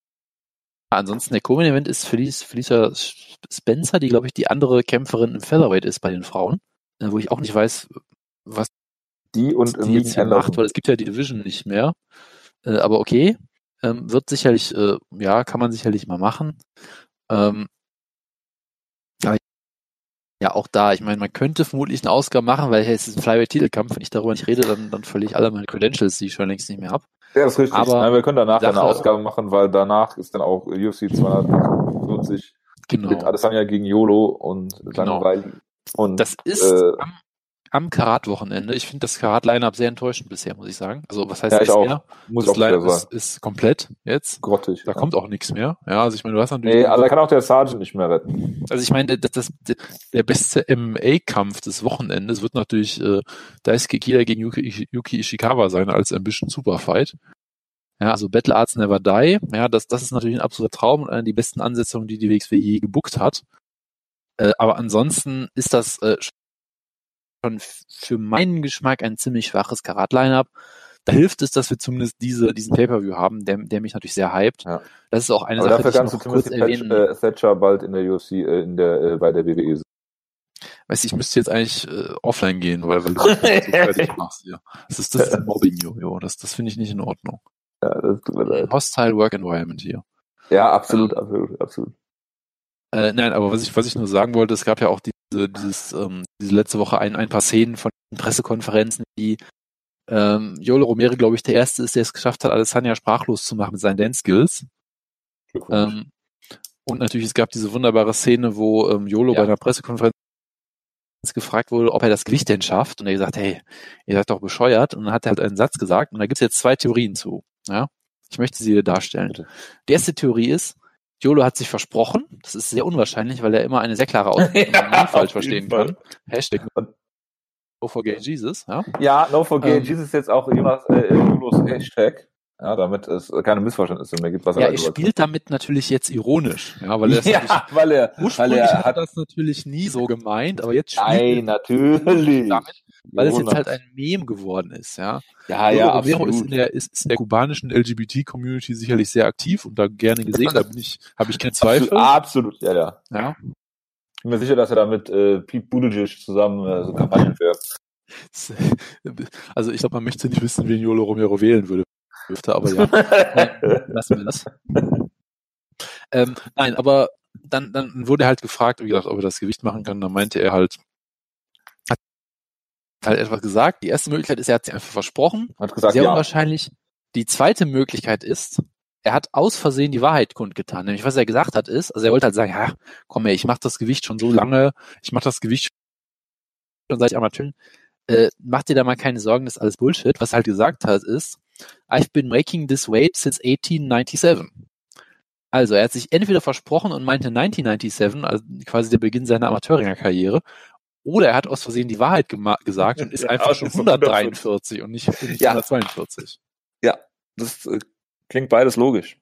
ansonsten der Co-Main-Event ist Felicia Spencer, die, glaube ich, die andere Kämpferin im Featherweight ist bei den Frauen, äh, wo ich auch nicht weiß, was Die und die jetzt hier macht, weil es gibt ja die Division nicht mehr. Äh, aber okay, ähm, wird sicherlich, äh, ja, kann man sicherlich mal machen. Ähm, ja, auch da, ich meine, man könnte vermutlich eine Ausgabe machen, weil hey, es ist ein Flyweight-Titelkampf. Wenn ich darüber nicht rede, dann, dann verliere ich alle meine Credentials, die ich schon längst nicht mehr habe. Ja, das ist richtig. Aber Nein, wir können danach Sache- eine Ausgabe machen, weil danach ist dann auch UFC 240 mit Genau. Adesanya gegen Yolo und Genau. Langweili. Und Das ist äh, am, am Karat-Wochenende. Ich finde das Karat-Line-Up sehr enttäuschend bisher, muss ich sagen. Also, was heißt Ja, ich auch. bisher? muss Das Line-Up sein. ist, ist komplett jetzt. Grottig. Da ja. kommt auch nichts mehr. Ja, also ich meine, du hast natürlich. Nee, also da kann auch der Sergeant nicht mehr retten. Also ich meine, das, das, der beste MMA-Kampf des Wochenendes wird natürlich äh, Daisuke Kida gegen Yuki, Yuki Ishikawa sein als Ambition Superfight. Ja, also Battle Arts Never Die. Ja, das, das ist natürlich ein absoluter Traum und eine der besten Ansetzungen, die die WXW je gebuckt hat. Äh, aber ansonsten ist das äh, schon für meinen Geschmack ein ziemlich schwaches Karat-Line-Up. Da hilft es, dass wir zumindest diese, diesen Pay-Per-View haben, der, der mich natürlich sehr hypt. Ja. Das ist auch eine Aber Sache, dafür die ich noch kurz erwähnen. Thatcher, äh, Thatcher bald in der UFC, äh, in der, äh, bei der WWE. Weißt du, ich müsste jetzt eigentlich äh, offline gehen, weil, weil du so fertig machst hier. Das ist, das Mobbing, Jojo. Das, das finde ich nicht in Ordnung. Ja, das tut mir leid. Hostile Work Environment hier. Ja, absolut, absolut, absolut. Äh, nein, aber was ich, was ich nur sagen wollte, es gab ja auch diese, dieses, ähm, diese letzte Woche ein, ein paar Szenen von Pressekonferenzen, die ähm, Jolo Romero, glaube ich, der erste ist, der es geschafft hat, Alessandra sprachlos zu machen mit seinen Dance-Skills. Ähm, und natürlich, es gab diese wunderbare Szene, wo ähm, Jolo Ja. bei einer Pressekonferenz gefragt wurde, ob er das Gewicht denn schafft. Und er gesagt, hey, ihr seid doch bescheuert. Und dann hat er halt einen Satz gesagt. Und da gibt es jetzt zwei Theorien zu. Ja, Ich möchte sie dir darstellen. Die erste Theorie ist, Jolo hat sich versprochen. Das ist sehr unwahrscheinlich, weil er immer eine sehr klare Aussage Ja, falsch verstehen Fall. kann. Hashtag No Forget Jesus. Ja? Ja, no forget, Ähm. Jesus ist jetzt auch Jonas äh, Julos Hashtag. Ja, damit es keine Missverständnisse mehr gibt, was Ja, er er spielt damit natürlich jetzt ironisch. Ja, weil er Ja, weil er, weil Ursprünglich er hat hat, das natürlich nie so gemeint, aber jetzt spielt nein, er natürlich. damit, weil es jetzt halt ein Meme geworden ist, ja. ja, ja, Romero ist in absolut. der, ist, in der kubanischen LGBT-Community sicherlich sehr aktiv und da gerne gesehen, da bin ich, habe ich keinen Zweifel. Absolut, absolut, ja, ja. Ja. Ich bin mir sicher, dass er da mit äh, Pete Buttigieg zusammen äh, so Kampagnen fährt. Also ich glaube, man möchte nicht wissen, wen Jolo Romero wählen würde, dürfte, aber ja, lassen wir das. Ähm, nein, aber dann, dann wurde er halt gefragt, wie gesagt, ob er das Gewicht machen kann. Dann meinte er halt, halt etwas gesagt. Die erste Möglichkeit ist, er hat sich einfach versprochen. hat gesagt, Sehr ja. unwahrscheinlich. Die zweite Möglichkeit ist, er hat aus Versehen die Wahrheit kundgetan. Nämlich, was er gesagt hat, ist, also er wollte halt sagen, ja, komm ey, ich mache das Gewicht schon so lange, ich mache das Gewicht schon seit ich Amateuren. Äh, mach dir da mal keine Sorgen, das ist alles Bullshit. Was er halt gesagt hat, ist, I've been making this weight since 1897. Also, er hat sich entweder versprochen und meinte 1997, also quasi der Beginn seiner Amateurringerkarriere, oder er hat aus Versehen die Wahrheit gesagt und ist Ja, einfach schon ist so 143 und nicht, nicht Ja. 142. Das äh, klingt beides logisch.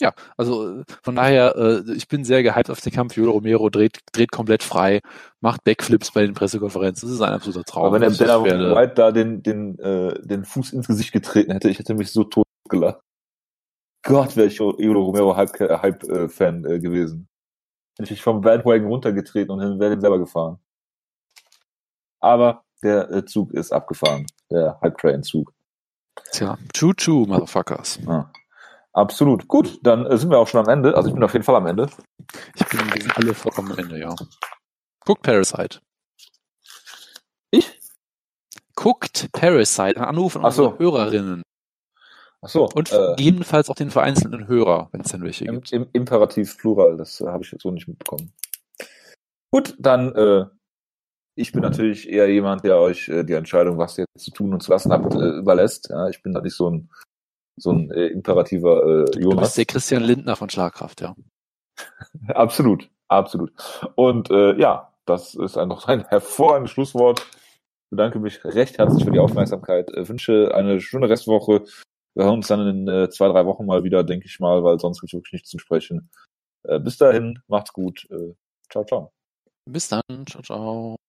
Ja, also äh, von daher, äh, ich bin sehr gehypt auf den Kampf. Jolo Romero dreht, dreht komplett frei, macht Backflips bei den Pressekonferenzen. Das ist ein absoluter Traum. Aber wenn der Also werde- White da den, den, äh, den Fuß ins Gesicht getreten hätte, ich hätte mich so tot gelacht. Gott, wäre ich Jolo Romero Hype-Fan Hype, äh, Fan, äh, gewesen. Hätte ich mich vom Bandwagon runtergetreten und wäre den selber gefahren. Aber der äh, Zug ist abgefahren. Der Hype-Train-Zug. Tja, choo-choo, Motherfuckers. Ja. Absolut. Gut, dann äh, sind wir auch schon am Ende. Also ich bin auf jeden Fall am Ende. Ich bin, wir sind alle vollkommen am Ende, ja. Guckt Parasite. Ich? Guckt Parasite. Ein Anruf an Ach so. unsere Hörerinnen. Ach so. Und äh, gegebenenfalls auch den vereinzelten Hörer, wenn es denn welche im, gibt. im Imperativ Plural, das äh, habe ich jetzt so nicht mitbekommen. Gut, dann äh, ich bin natürlich eher jemand, der euch äh, die Entscheidung, was ihr jetzt zu tun und zu lassen habt, äh, überlässt. Ja, ich bin da nicht so ein so ein äh, imperativer äh, Du bist Jonas. der Christian Lindner von Schlagkraft, ja. Absolut, absolut. Und äh, ja, das ist ein, noch ein hervorragendes Schlusswort. Ich bedanke mich recht herzlich für die Aufmerksamkeit. Äh, wünsche eine schöne Restwoche. Wir hören uns dann in äh, zwei, drei Wochen mal wieder, denke ich mal, weil sonst gibt es wirklich nichts zu sprechen. Äh, bis dahin, macht's gut. Äh, ciao, ciao. Bis dann. Ciao, ciao.